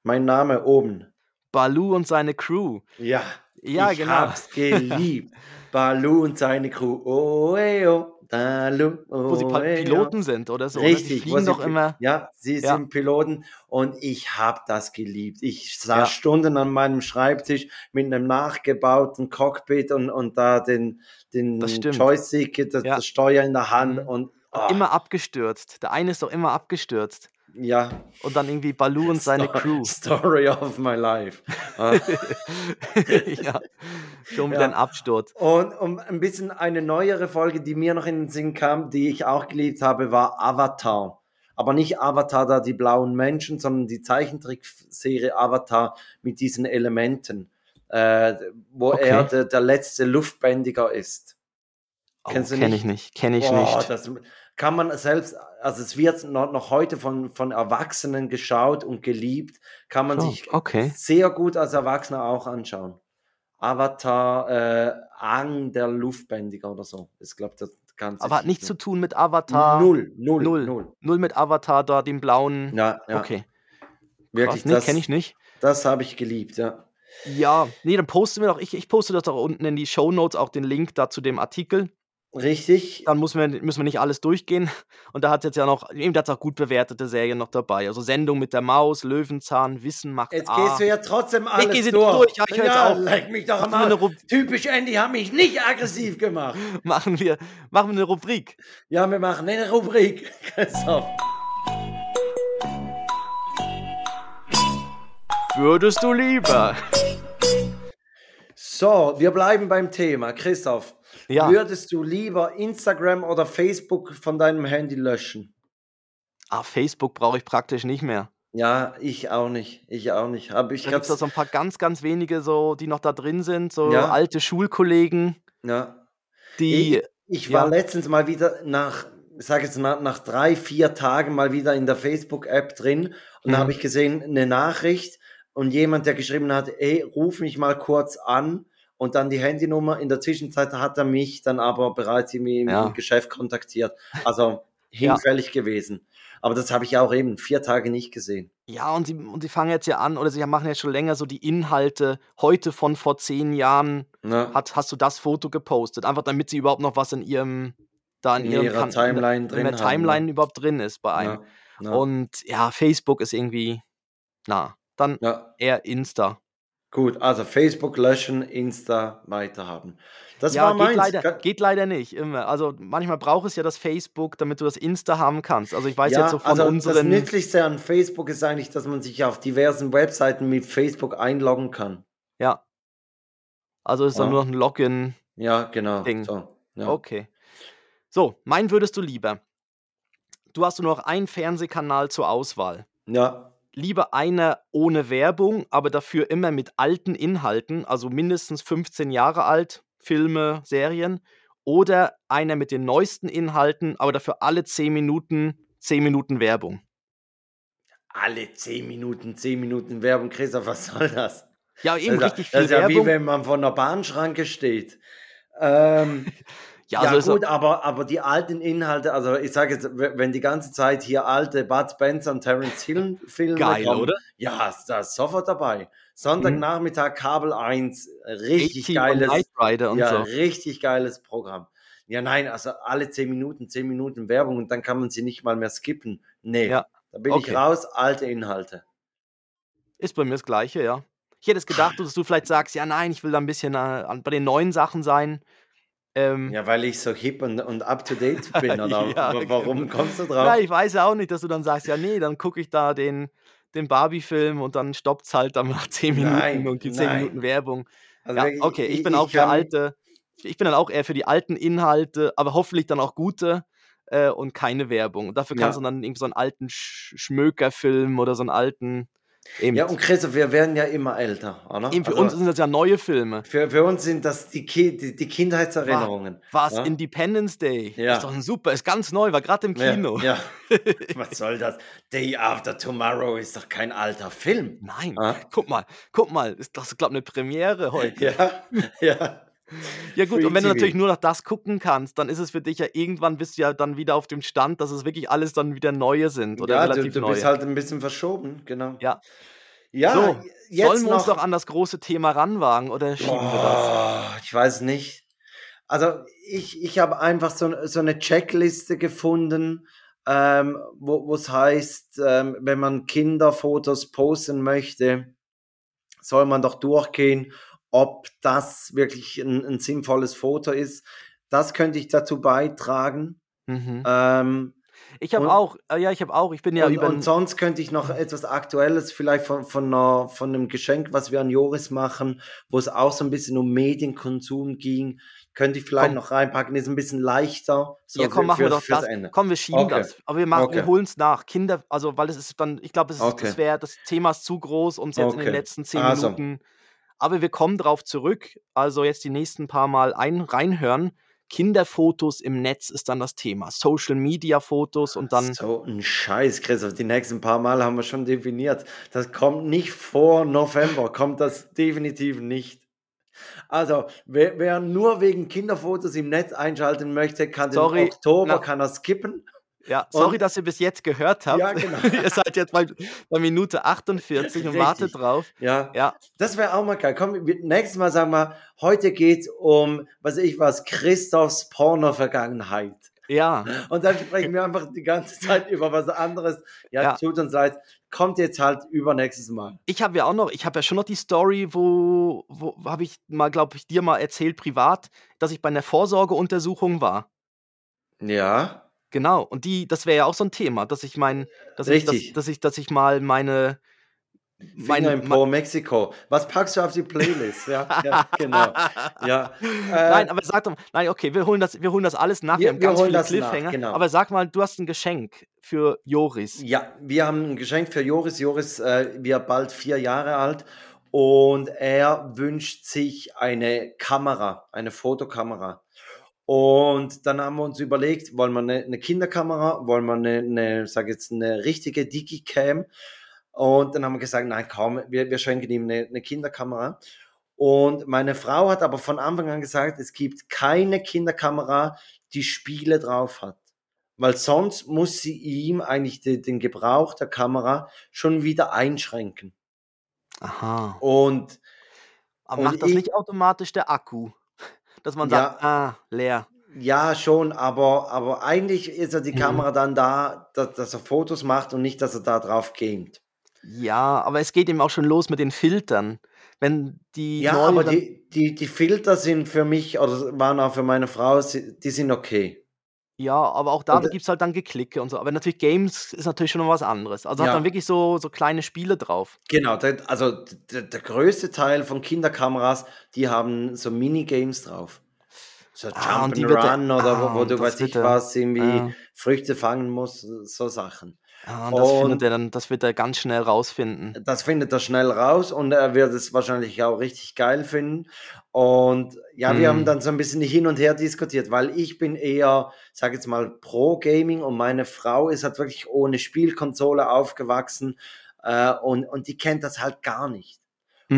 Mein Name oben. Baloo und seine Crew. Ja. Ja, ich genau. hab's geliebt. Baloo und seine Crew. Oh, ey, oh. Oh, Wo sie oh. Piloten sind oder so. ne? Die Richtig, wo fliegen sie doch immer. Ja, sie Ja. sind Piloten und ich habe das geliebt. Ich saß Ja. Stunden an meinem Schreibtisch mit einem nachgebauten Cockpit und, und da den, den. Joystick, das, Ja. das Steuer in der Hand Mhm. und ah, Immer abgestürzt. Der eine ist doch immer abgestürzt. Ja. Und dann irgendwie Baloo und seine Sto- Crew. Story of my life. Ah. ja, schon wieder Ja. ein Absturz. Und um ein bisschen eine neuere Folge, die mir noch in den Sinn kam, die ich auch geliebt habe, war Avatar. Aber nicht Avatar da die blauen Menschen, sondern die Zeichentrickserie Avatar mit diesen Elementen, äh, wo Okay. er der, der letzte Luftbändiger ist. Oh, Kennst du kenn nicht? ich nicht. Kenne ich Boah, nicht. Das kann man selbst, also es wird noch, noch heute von, von Erwachsenen geschaut und geliebt, kann man So, sich okay. sehr gut als Erwachsener auch anschauen. Avatar, äh, Ang der Luftbändiger oder so. Ich glaube, das kann Aber hat nichts zu tun mit Avatar. Null, null, Null. null. Null mit Avatar da, dem blauen. Ja, ja. Okay. Wirklich, Krass, nee, das, kenne ich nicht. das habe ich geliebt, ja. Ja, nee, dann posten wir doch, ich, ich poste das doch unten in die Show Notes auch den Link da zu dem Artikel. Richtig. Dann muss man, müssen wir nicht alles durchgehen. Und da hat jetzt ja noch, eben da auch gut bewertete Serien noch dabei. Also Sendung mit der Maus, Löwenzahn, Wissen macht Jetzt A. gehst du ja trotzdem alles gehe jetzt durch. durch, ja, ich ja, auf. leck mich doch mal. Typisch Andy hat mich nicht aggressiv gemacht. machen, wir, machen wir eine Rubrik. Ja, wir machen eine Rubrik. Christoph. Würdest du lieber? So, wir bleiben beim Thema. Christoph, Ja. würdest du lieber Instagram oder Facebook von deinem Handy löschen? Ah, Facebook brauche ich praktisch nicht mehr. Ja, ich auch nicht. Ich auch nicht. Aber ich Da gibt es hab's, so ein paar ganz, ganz wenige, so, die noch da drin sind. So Ja. alte Schulkollegen, ja. die. Ich, ich war ja. letztens mal wieder nach, ich sage jetzt mal, nach drei, vier Tagen mal wieder in der Facebook-App drin und da Mhm. habe ich gesehen, eine Nachricht und jemand, der geschrieben hat, ey, ruf mich mal kurz an und dann die Handynummer. In der Zwischenzeit hat er mich dann aber bereits irgendwie im, Ja. im Geschäft kontaktiert. Also Ja. hinfällig gewesen. Aber das habe ich auch eben vier Tage nicht gesehen. Ja, und sie, und sie fangen jetzt ja an, oder sie machen jetzt schon länger so die Inhalte heute von vor zehn Jahren. Ne? Hat, hast du das Foto gepostet? Einfach damit sie überhaupt noch was in ihrem, da in, In ihrem ihrer Kan- Timeline in, drin in der haben, ne? Timeline überhaupt drin ist bei einem. Ja, ja, Und ja, Facebook ist irgendwie, na, dann ja. eher Insta. Gut, also Facebook löschen, Insta weiterhaben. Das Ja, war geht meins. leider geht leider nicht immer. Also, manchmal braucht es ja das Facebook, damit du das Insta haben kannst. Also, ich weiß jetzt so Ja, von also das unseren Nützlichste an Facebook ist eigentlich, dass man sich auf diversen Webseiten mit Facebook einloggen kann. Ja. Also, ist dann Ja. nur noch 'n Login Ja, genau. Ding. So, ja. Okay. So, meinen würdest du lieber du hast nur noch einen Fernsehkanal zur Auswahl. Ja. Lieber einer ohne Werbung, aber dafür immer mit alten Inhalten, also mindestens 15 Jahre alt, Filme, Serien, oder einer mit den neuesten Inhalten, aber dafür alle 10 Minuten 10 Minuten Werbung. Alle 10 Minuten, 10 Minuten Werbung. Christoph, was soll das? Ja, eben Das ist ja richtig das viel ist ja wie Werbung. wenn man vor 'ner Bahnschranke steht. Ähm, Ja, ja also ist gut, aber aber die alten Inhalte also, ich sage jetzt, we wenn die ganze Zeit hier alte Bud Spencer und Terence Hill Filme Geil, kommen, oder? ja, ist da sofort dabei. Mhm. Sonntagnachmittag, Kabel 1, richtig und geiles ja, so. richtig geiles Programm. Ja, nein, also alle 10 Minuten, 10 Minuten Werbung und dann kann man sie nicht mal mehr skippen. Ne, Ja, da bin ich okay. raus, alte Inhalte. Ist bei mir das Gleiche, ja. Ich hätte es gedacht, dass du vielleicht sagst: „Ja, nein, ich will da 'n bisschen, äh, bei den neuen Sachen sein.“ Ähm Ja, weil ich so hip und und up to date bin oder Ja, wa warum genau. kommst du Ja, drauf? ich weiß ja auch nicht, dass du dann sagst: „Ja, ne, dann gucke ich da den den Barbie-Film und dann stoppt's halt dann nach 10 Minuten Nein, und die 10 Minuten. Werbung.“ Also Ja, okay, ich i bin ich auch für kann alte ich bin dann auch eher für die alten Inhalte, aber hoffentlich dann auch gute, äh, und keine Werbung. Und dafür kannst du Ja. dann irgendwie so 'n alten Sch Schmökerfilm oder so 'n alten eben. Ja, und Christoph, wir werden ja immer älter, oder? Eben für uns Also sind das ja neue Filme. für für uns sind das die Ki die die Kindheitserinnerungen, was? ja? Independence Day? Ist doch Ja. 'n super ist ganz neu, war grad im Ja, Kino. ja. Was soll das? Day After Tomorrow ist doch kein alter Film. Nein, Ah. guck mal, guck mal, ist das glaube 'ne Premiere heute. Ja, ja. Ja gut, Free und wenn du natürlich nur noch das gucken kannst, dann ist es für dich ja irgendwann bist du ja dann wieder auf dem Stand, dass es wirklich alles dann wieder neue sind oder Ja, du relativ du bist neue. halt 'n bisschen verschoben, genau. Ja. Ja, So, jetzt sollen wir uns noch noch an das große Thema ranwagen oder schieben wir das? Ich weiß nicht. Also, ich ich habe einfach so so 'ne Checkliste gefunden, ähm, wo wo's heißt, ähm, wenn man Kinderfotos posten möchte, soll man doch durchgehen, ob das wirklich 'n 'n sinnvolles Foto ist. Das könnte ich dazu beitragen. Mhm. Ähm, Ich habe auch äh, ja, ich habe auch ich bin ja und über und sonst könnte ich noch etwas Aktuelles vielleicht von von 'ner von 'nem Geschenk, was wir an Joris machen, wo's auch so 'n bisschen um Medienkonsum ging, könnte ich vielleicht Komm. noch reinpacken. Ist 'n bisschen leichter, so Ja, komm, für machen wir doch das. Ende. Komm, wir schieben Okay, das. Aber wir machen wir okay. holen's nach. Kinder also, weil es ist dann ich glaube, es ist Okay. das wäre das Thema ist zu groß, um's jetzt in den Okay. letzten 10 Also Minuten aber wir kommen drauf zurück. Also, jetzt die nächsten paar Mal ein reinhören. Kinderfotos im Netz ist dann das Thema. Social-Media-Fotos und dann So 'n Scheiß, Christoph. Die nächsten paar Mal haben wir schon definiert. Das kommt nicht vor November, kommt das definitiv nicht. Also, wer wer nur wegen Kinderfotos im Netz einschalten möchte, kann den Sorry, Oktober na kann er skippen. Ja, sorry, Und dass ihr bis jetzt gehört habt. Ja, genau. Ihr seid jetzt bei bei Minute 48 und wartet drauf. Ja, Ja. das wäre auch mal geil. Komm, nächstes Mal sagen wir, heute geht's um, weiß ich was, Christophs Porno-Vergangenheit. Ja. Und dann sprechen wir einfach die ganze Zeit über was anderes. Ja, Ja. tut uns leid. Kommt jetzt halt übernächstes Mal. Ich habe ja auch noch ich habe ja schon noch die Story, wo wo habe ich mal, glaube ich, dir mal erzählt privat, dass ich bei 'ner Vorsorgeuntersuchung war. Ja. Genau, und die das wäre ja auch so 'n Thema, dass ich mein dass ich dass Richtig. dass ich dass ich mal meine Finger meine im Po Mexiko. Was packst du auf die Playlist? Ja, ja, genau. Ja, Nein, äh aber sag doch mal nein, okay, wir holen das wir holen das alles nach. Wir Wir haben ganz holen viele das nach, Cliffhanger. genau. Aber sag mal, du hast 'n Geschenk für Joris. Ja, wir haben 'n Geschenk für Joris. Joris, äh, wird bald 4 Jahre alt und er wünscht sich eine Kamera, eine Fotokamera. Und dann haben wir uns überlegt, wollen wir 'ne 'ne Kinderkamera, wollen wir 'ne 'ne, sage jetzt, 'ne richtige Digicam? Und dann haben wir gesagt: „Nein, komm, wir wir schenken ihm 'ne 'ne Kinderkamera.“ Und meine Frau hat aber von Anfang an gesagt, es gibt keine Kinderkamera, die Spiele drauf hat. Weil sonst muss sie ihm eigentlich de den Gebrauch der Kamera schon wieder einschränken. Aha. Und Aber und macht das ich nicht automatisch der Akku? Dass man sagt: Ja. „Ah, leer.“ Ja, schon, aber aber eigentlich ist ja die Mhm. Kamera dann da, da dass er Fotos macht und nicht, dass er da drauf gamet. Ja, aber es geht eben auch schon los mit den Filtern. Wenn die Ja, aber die, die, die Filter sind für mich, oder waren auch für meine Frau, die sind okay. Ja, aber auch da Und gibt's halt dann Geklicke und so. Aber natürlich Games ist natürlich schon noch was anderes. Also hat dann ja, wirklich so so kleine Spiele drauf. genau, der, also der, der größte Teil von Kinderkameras, die haben so Minigames drauf. So Ah, und Jump die and wird er Run oder wo, ah, wo und du weiß ich was, irgendwie ah, Früchte fangen musst, so Sachen. Ah, und das findet Und er dann das wird er ganz schnell rausfinden. das findet er schnell raus und er wird es wahrscheinlich auch richtig geil finden. Und ja, wir haben Mhm. dann so ein bisschen hin und her diskutiert, weil ich bin eher, sag jetzt mal, pro Gaming und meine Frau ist halt wirklich ohne Spielkonsole aufgewachsen äh, und, und die kennt das halt gar nicht.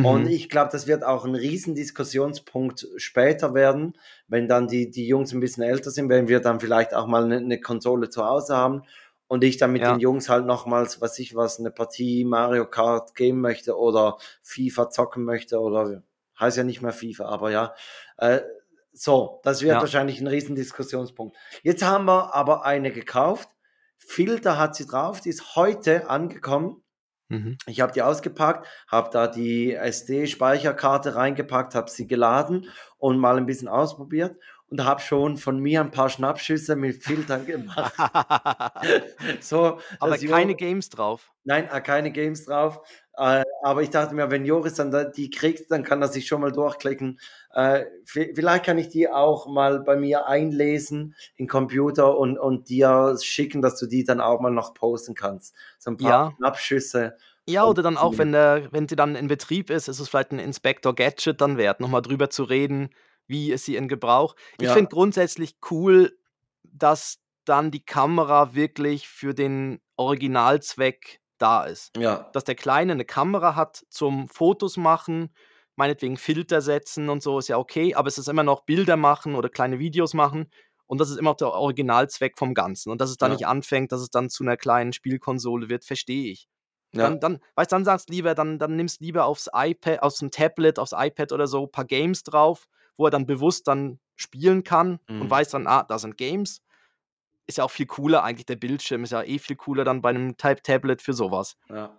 Und Mhm. ich glaube, das wird auch ein riesen Diskussionspunkt später werden, wenn dann die, die Jungs ein bisschen älter sind, wenn wir dann vielleicht auch mal eine, eine Konsole zu Hause haben und ich dann mit den Ja. Jungs halt nochmals, was ich was, eine Partie Mario Kart geben möchte oder FIFA zocken möchte oder heißt ja nicht mehr FIFA, aber ja. Äh, so, das wird Ja. wahrscheinlich ein riesen Diskussionspunkt. Jetzt haben wir aber eine gekauft. Filter hat sie drauf, die ist heute angekommen. Mhm. Ich habe die ausgepackt, habe da die SD-Speicherkarte reingepackt, habe sie geladen und mal ein bisschen ausprobiert und habe schon von mir ein paar Schnappschüsse mit Filtern gemacht. so, Aber keine Games drauf. Nein, äh, keine Games drauf. Äh, aber ich dachte mir, wenn Joris dann da die kriegt, dann kann er sich schon mal durchklicken. Äh, vi- vielleicht kann ich die auch mal bei mir einlesen in Computer und, und dir schicken, dass du die dann auch mal noch posten kannst. So ein paar Ja. Schnappschüsse Ja, oder dann auch, wenn der wenn sie dann in Betrieb ist, ist es vielleicht ein Inspector Gadget dann wert, noch mal drüber zu reden, wie ist sie in Gebrauch. Ich finde Ja. grundsätzlich cool, dass dann die Kamera wirklich für den Originalzweck da ist. Ja. Dass der Kleine 'ne Kamera hat zum Fotos machen, meinetwegen Filter setzen und so, ist ja okay, aber es ist immer noch Bilder machen oder kleine Videos machen und das ist immer noch der Originalzweck vom Ganzen. Und dass es dann nicht Ja. anfängt, dass es dann zu 'ner kleinen Spielkonsole wird, verstehe ich. Dann Ja. dann weißt, dann sagst lieber dann dann nimmst lieber aufs iPad aufs Tablet, aufs iPad oder so paar Games drauf, wo er dann bewusst dann spielen kann und Mhm. weiß dann: „Ah, da sind Games.“ Ist ja auch viel cooler eigentlich, der Bildschirm ist ja eh viel cooler dann bei 'nem Tab Tablet für so was. Ja.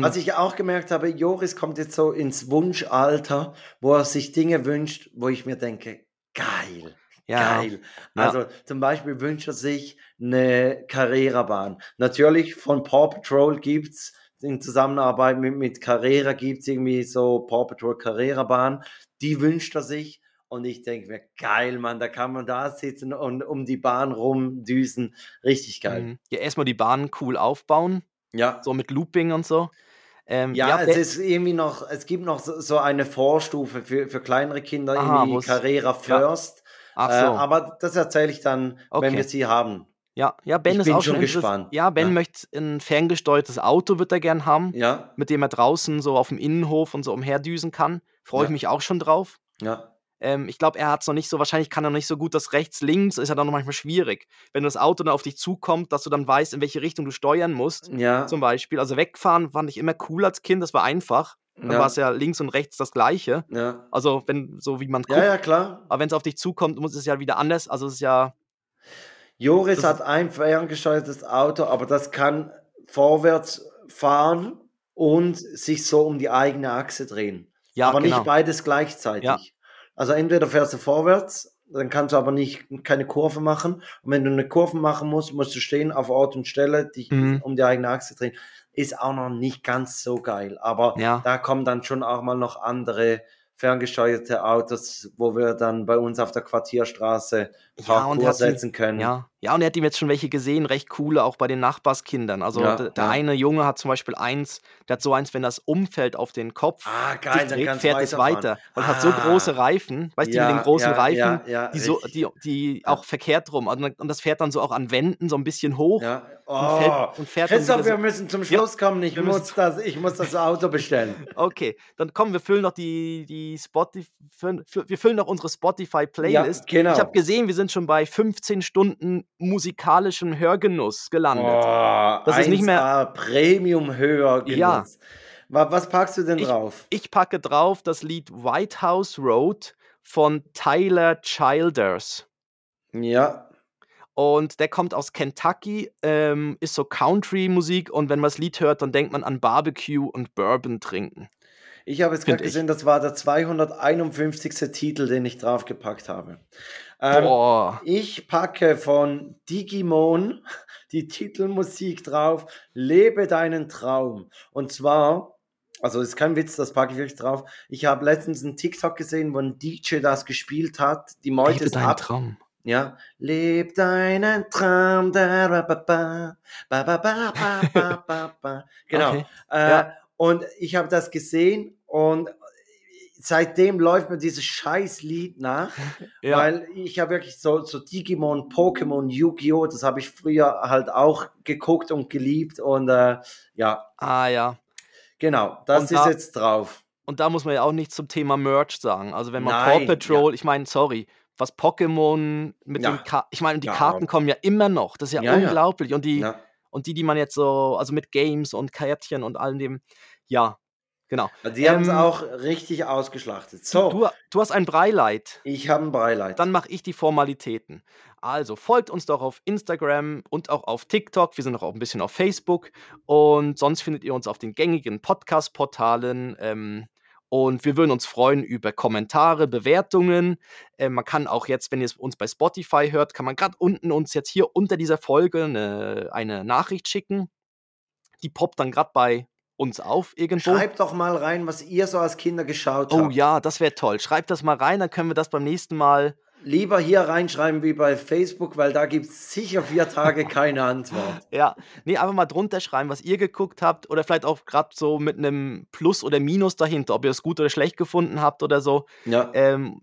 Was Und ich auch gemerkt habe, Joris kommt jetzt so ins Wunschalter, wo er sich Dinge wünscht, wo ich mir denke: „Geil, Ja, geil.“ ja. Also, zum Beispiel wünscht er sich 'ne Carrera-Bahn. Natürlich von Paw Patrol gibt's in Zusammenarbeit mit mit Carrera gibt's irgendwie so Paw Patrol Carrera-Bahn. Die wünscht er sich und ich denke mir: „Geil, Mann, da kann man da sitzen und um die Bahn rumdüsen.“ Richtig geil. Mhm. Ja, erst mal die Bahn cool aufbauen, Ja. so mit Looping und so. Ähm, Ja, ja, es ist irgendwie noch es gibt noch so so eine Vorstufe für für kleinere Kinder, Aha, irgendwie Carrera ja. First. Ach Äh, so. aber das erzähle ich dann, wenn wir Okay. sie haben. Ja, ja, Ben Ich ist bin auch schon gespannt. ja, Ben Ja. möchte 'n ferngesteuertes Auto wird er gern haben, Ja. mit dem er draußen so aufm Innenhof und so umherdüsen kann. Freue ich Ja. mich auch schon drauf. Ja. Ähm, ich glaube, er hat's noch nicht so wahrscheinlich kann er noch nicht so gut das rechts, links, ist ja dann noch manchmal schwierig. Wenn das Auto dann auf dich zukommt, dass du dann weißt, in welche Richtung du steuern musst, Ja. zum Beispiel. Also, wegfahren fand ich immer cool als Kind, das war einfach. Dann Ja. war's ja links und rechts das Gleiche. Ja. Also, wenn so wie man Ja, guckt. ja, klar. Aber wenn's auf dich zukommt, muss es ja wieder anders. Also, es ist ja Joris hat ein ferngesteuertes Auto, aber das kann vorwärts fahren und sich so um die eigene Achse drehen. Ja, Aber nicht genau. beides Ja. Also, entweder fährst du vorwärts, dann kannst du aber nicht keine Kurve machen. Und wenn du 'ne Kurve machen musst, musst du stehen auf Ort und Stelle, dich Mhm. um die eigene Achse drehen. Ist auch noch nicht ganz so geil. Aber Ja. da kommen dann schon auch mal noch andere ferngesteuerte Autos, wo wir dann bei uns auf der Quartierstraße Ja, und setzen können. ja. Ja, und er hat ihm jetzt schon welche gesehen, recht coole, auch bei den Nachbarskindern. Also, Ja, d der ja. eine Junge hat zum Beispiel eins, der hat so eins, wenn das umfällt auf den Kopf, Ah, geil, dreht, du fährt es weiter. Weil es hat so große Ah. Reifen, weißt du, die mit den Ja, großen ja, Reifen, ja, ja, die so die die Ja. auch verkehrt rum und und das fährt dann so auch an Wänden so 'n bisschen hoch Ja. und fällt Oh, und fährt dann Christoph, wieder wir so müssen zum ja, Schluss kommen. Ich muss das ich muss das Auto bestellen. Okay, dann komm, wir füllen noch die die Spotif füllen fü wir füllen noch unsere Ja, Spotify-Playlist. Ich habe genau. gesehen, wir sind schon bei 15 Stunden musikalischem Hörgenuss gelandet. Oh, Das ist nicht mehr 1A Premium Ja. Hörgenuss. Wa was packst du denn Ich drauf? ich packe drauf das Lied „White House Road“ von Tyler Childers. Ja. Und der kommt aus Kentucky, ähm, ist so Country-Musik und wenn man das Lied hört, dann denkt man an Barbecue und Bourbon trinken. Ich habe jetzt gerade gesehen, das war der 251. Titel, den ich draufgepackt habe. Ähm, Boah. ich packe von Digimon die Titelmusik drauf, Lebe deinen Traum. Und zwar, also ist kein Witz, das packe ich wirklich drauf. Ich habe letztens einen TikTok gesehen, wo ein DJ das gespielt hat. Die Meute Lebe ist deinen ab. Traum. Ja, leb deinen Traum. Da, ba, ba, ba, ba, ba, ba, ba, ba, ba, ba. Genau. Okay. Äh, Ja. Und ich habe das gesehen und seitdem läuft mir dieses scheiß Lied nach, Ja. weil ich habe wirklich so, so Digimon, Pokémon, Yu-Gi-Oh!, das habe ich früher halt auch geguckt und geliebt und äh, ja, Ah ja. genau, das Und ist da- jetzt drauf. Und da muss man ja auch nichts zum Thema Merch sagen. Also wenn man Nein, Paw Patrol, ich meine, sorry, was Pokémon mit Ja. den Karten, ich meine, die Ja. Karten kommen ja immer noch. Das ist ja, Ja, ja. unglaublich. Und die, Ja. und die, die man jetzt so, also mit Games und Kärtchen und allem dem, ja, genau. Die haben es Ähm, auch richtig ausgeschlachtet. So, Du, du hast ein Breileid. ich habe ein Beileid. Dann mache ich die Formalitäten. Also folgt uns doch auf Instagram und auch auf TikTok. Wir sind auch ein bisschen auf Facebook. Und sonst findet ihr uns auf den gängigen Podcast-Portalen. Ähm, und wir würden uns freuen über Kommentare, Bewertungen. Äh, man kann auch jetzt, wenn ihr uns bei Spotify hört, kann man gerade unten uns jetzt hier unter dieser Folge eine, eine Nachricht schicken. Die poppt dann gerade bei uns auf irgendwo. Schreibt doch mal rein, was ihr so als Kinder geschaut oh habt. ja, das wäre toll. Schreibt das mal rein, dann können wir das beim nächsten Mal Lieber hier reinschreiben wie bei Facebook, weil da gibt es sicher vier Tage keine Antwort. Ja, nee, einfach mal drunter schreiben, was ihr geguckt habt oder vielleicht auch gerade so mit einem Plus oder Minus dahinter, ob ihr es gut oder schlecht gefunden habt oder so. Ja, Ähm,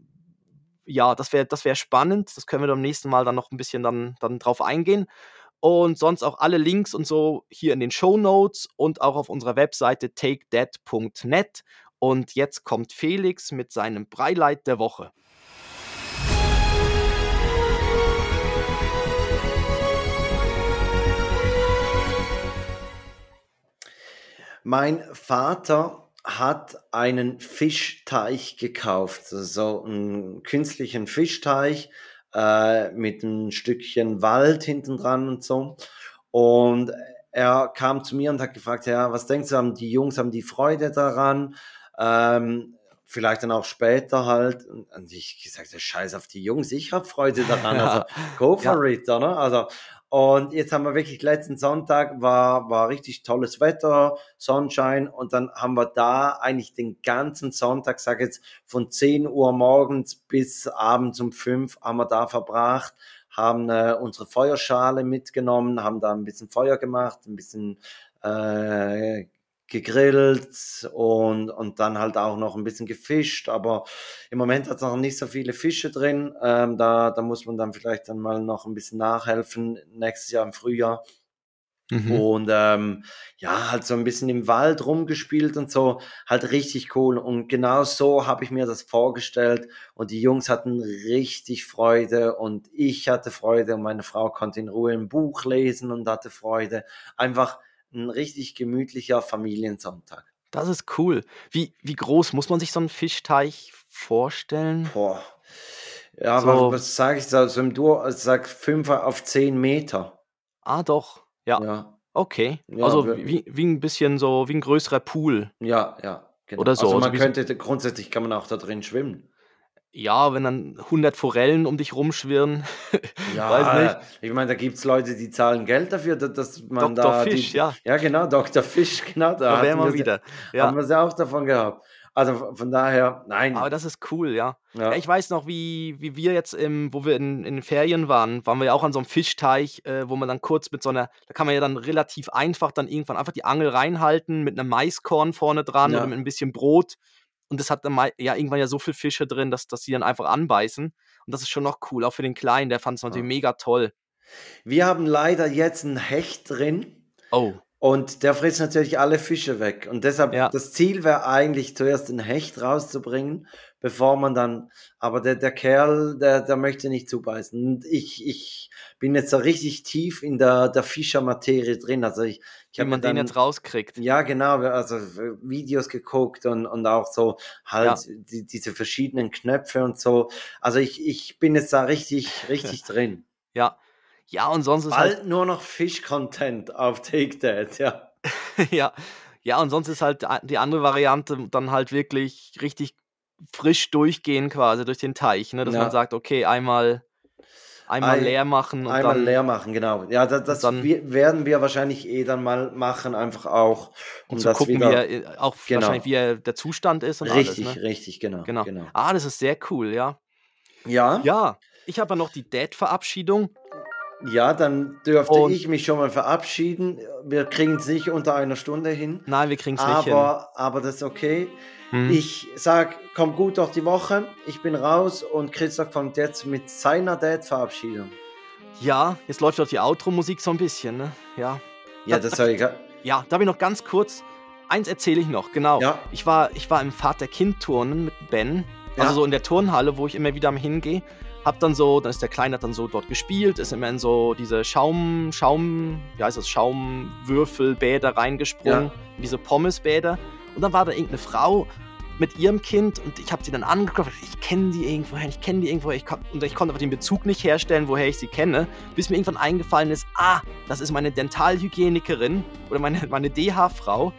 ja, das wäre das wär spannend. Das können wir beim nächsten Mal dann noch ein bisschen dann, dann drauf eingehen. Und sonst auch alle Links und so hier in den Show Notes und auch auf unserer Webseite takedat.net. Und jetzt kommt Felix mit seinem Breileid der Woche. mein Vater hat einen Fischteich gekauft, so einen künstlichen Fischteich äh, mit ein Stückchen Wald hinten dran und so. Und er kam zu mir und hat gefragt, ja, was denkst du, haben die Jungs haben die Freude daran? Ähm, vielleicht dann auch später halt. Und ich gesagt, ja, scheiß auf die Jungs, ich habe Freude daran. Also go for it, oder? Also, und jetzt haben wir wirklich letzten Sonntag war, war richtig tolles Wetter, Sonnenschein. Und dann haben wir da eigentlich den ganzen Sonntag, sag jetzt von 10 Uhr morgens bis abends um 5 haben wir da verbracht, haben äh, unsere Feuerschale mitgenommen, haben da ein bisschen Feuer gemacht, ein bisschen äh, gegrillt und, und dann halt auch noch ein bisschen gefischt, aber im Moment hat es noch nicht so viele Fische drin. Ähm, da, da muss man dann vielleicht dann mal noch ein bisschen nachhelfen, nächstes Jahr im Frühjahr. Mhm. Und ähm, ja, halt so ein bisschen im Wald rumgespielt und so, halt richtig cool. Und genau so habe ich mir das vorgestellt. Und die Jungs hatten richtig Freude und ich hatte Freude und meine Frau konnte in Ruhe ein Buch lesen und hatte Freude. Einfach ein richtig gemütlicher Familiensonntag. Das ist cool. Wie, wie groß muss man sich so einen Fischteich vorstellen? Boah. Ja, So. was, was sage ich da? So im Dur, also sag 5 auf 10 Meter. Ah, doch. Ja, Ja, okay. Ja, also wie, wie ein bisschen so, wie ein größerer Pool. ja, ja. Genau. Oder so, Also also man wie so- könnte, grundsätzlich kann man auch da drin schwimmen. Ja, wenn dann 100 Forellen um dich rumschwirren. Ja, Weiß nicht. ich meine, da gibt es Leute, die zahlen Geld dafür, dass, man Dr. da. Fisch, die, ja. Ja, genau, Dr. Fisch, genau. Da, Da wären wir wieder. Haben Ja, wir sie auch davon gehabt. Also von- von daher, nein. aber das ist cool, ja. ja. Ja, ich weiß noch, wie, wie wir jetzt, im, wo wir in, in den Ferien waren, waren wir ja auch an so einem Fischteich, äh, wo man dann kurz mit so einer, da kann man ja dann relativ einfach dann irgendwann einfach die Angel reinhalten mit einem Maiskorn vorne dran Ja. oder mit ein bisschen Brot. Und das hat dann mal, ja irgendwann ja so viel Fische drin, dass, dass die dann einfach anbeißen. Und das ist schon noch cool, auch für den Kleinen, der fand es natürlich Ja. mega toll. Wir haben leider jetzt einen Hecht drin. Oh, Und der frisst natürlich alle Fische weg. Und deshalb, Ja. das Ziel wäre eigentlich zuerst den Hecht rauszubringen, bevor man dann, aber der, der Kerl, der, der möchte nicht zubeißen. Und ich, ich bin jetzt so richtig tief in der, der Fischermaterie drin. Also ich, ich wie man den jetzt rauskriegt. Ja, genau, also äh, Videos geguckt und, und auch so halt die, diese verschiedenen Knöpfe und so. Also ich, ich bin jetzt da richtig, richtig drin. Ja. Ja, und sonst ist Bald halt, nur noch Fish-Content auf Take That, ja. ja, ja, und sonst ist halt die andere Variante dann halt wirklich richtig frisch durchgehen quasi durch den Teich, ne? Dass Ja. man sagt, okay, einmal, einmal Ei- leer machen und Einmal dann, leer machen, genau. Ja, das, das dann- werden wir wahrscheinlich eh dann mal machen, einfach auch, um um zu gucken, wieder... wie er, äh, auch Genau. wahrscheinlich, wie er der Zustand ist und richtig, alles, ne? richtig, genau, Genau. genau. Ah, das ist sehr cool, ja. Ja, ja, Ja, ich habe ja noch die Dad-Verabschiedung. Dann dürfte Und- ich mich schon mal verabschieden. Wir kriegen es nicht unter einer Stunde hin, Nein, wir kriegen es nicht hin. aber, das ist okay. Hm. Ich sag, komm gut durch die Woche. Ich bin raus und Christoph kommt jetzt mit seiner Dad-Verabschiedung. Ja, jetzt läuft doch die Outro-Musik so ein bisschen, ne? Ja. Ja, das soll ich. Ja, darf ich noch ganz kurz. Eins erzähle ich noch, genau. Ja. Ich war, ich war im Vater-Kind-Turnen mit Ben. Ja. Also so in der Turnhalle, wo ich immer wieder hingehe. Hab dann so, dann ist der Kleine hat dann so dort gespielt, ist immer in so diese Schaum, Schaum, wie heißt das, Schaumwürfelbäder reingesprungen, in diese Pommesbäder. Und dann war da irgendeine Frau mit ihrem Kind und ich habe sie dann angeguckt, ich kenne die irgendwoher, ich kenne die irgendwoher, ich und ich konnte aber den Bezug nicht herstellen, woher ich sie kenne, bis mir irgendwann eingefallen ist, ah, das ist meine Dentalhygienikerin oder meine, meine DH-Frau.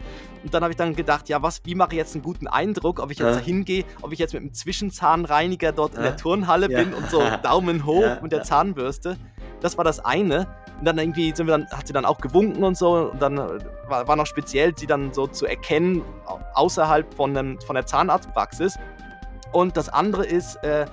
Und dann habe ich dann gedacht, ja, was, wie mache ich jetzt einen guten Eindruck, ob ich jetzt Ja. da hingehe, ob ich jetzt mit einem Zwischenzahnreiniger dort in Ja. der Turnhalle Ja. bin und so Daumen hoch mit der. Zahnbürste. Das war das eine. Und dann irgendwie sind wir dann, hat sie dann auch gewunken und so. Und dann äh, war, war noch speziell, sie dann so zu erkennen, au- außerhalb von, dem, von der Zahnarztpraxis. Und das andere ist, äh,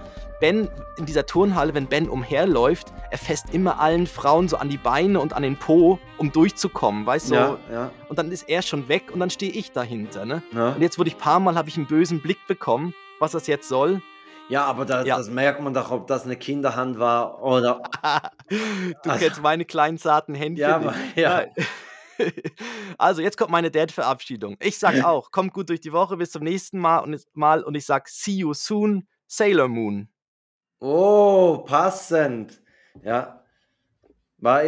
Ben in dieser Turnhalle, wenn Ben umherläuft, er fässt immer allen Frauen so an die Beine und an den Po, um durchzukommen, weißt du? Ja, ja, Und dann ist er schon weg und dann stehe ich dahinter, ne? ja. Und jetzt wurde ich ein paar Mal, habe ich einen bösen Blick bekommen, was das jetzt soll. ja, aber da, Ja. das merkt man doch, ob das eine Kinderhand war oder. du Also- kennst meine kleinen zarten Händchen Ja, aber- ja. Also, jetzt kommt meine Dad-Verabschiedung. Ich sag auch, kommt gut durch die Woche, bis zum nächsten Mal und, mal und ich sag, see you soon, Sailor Moon. Oh, passend. Ja. War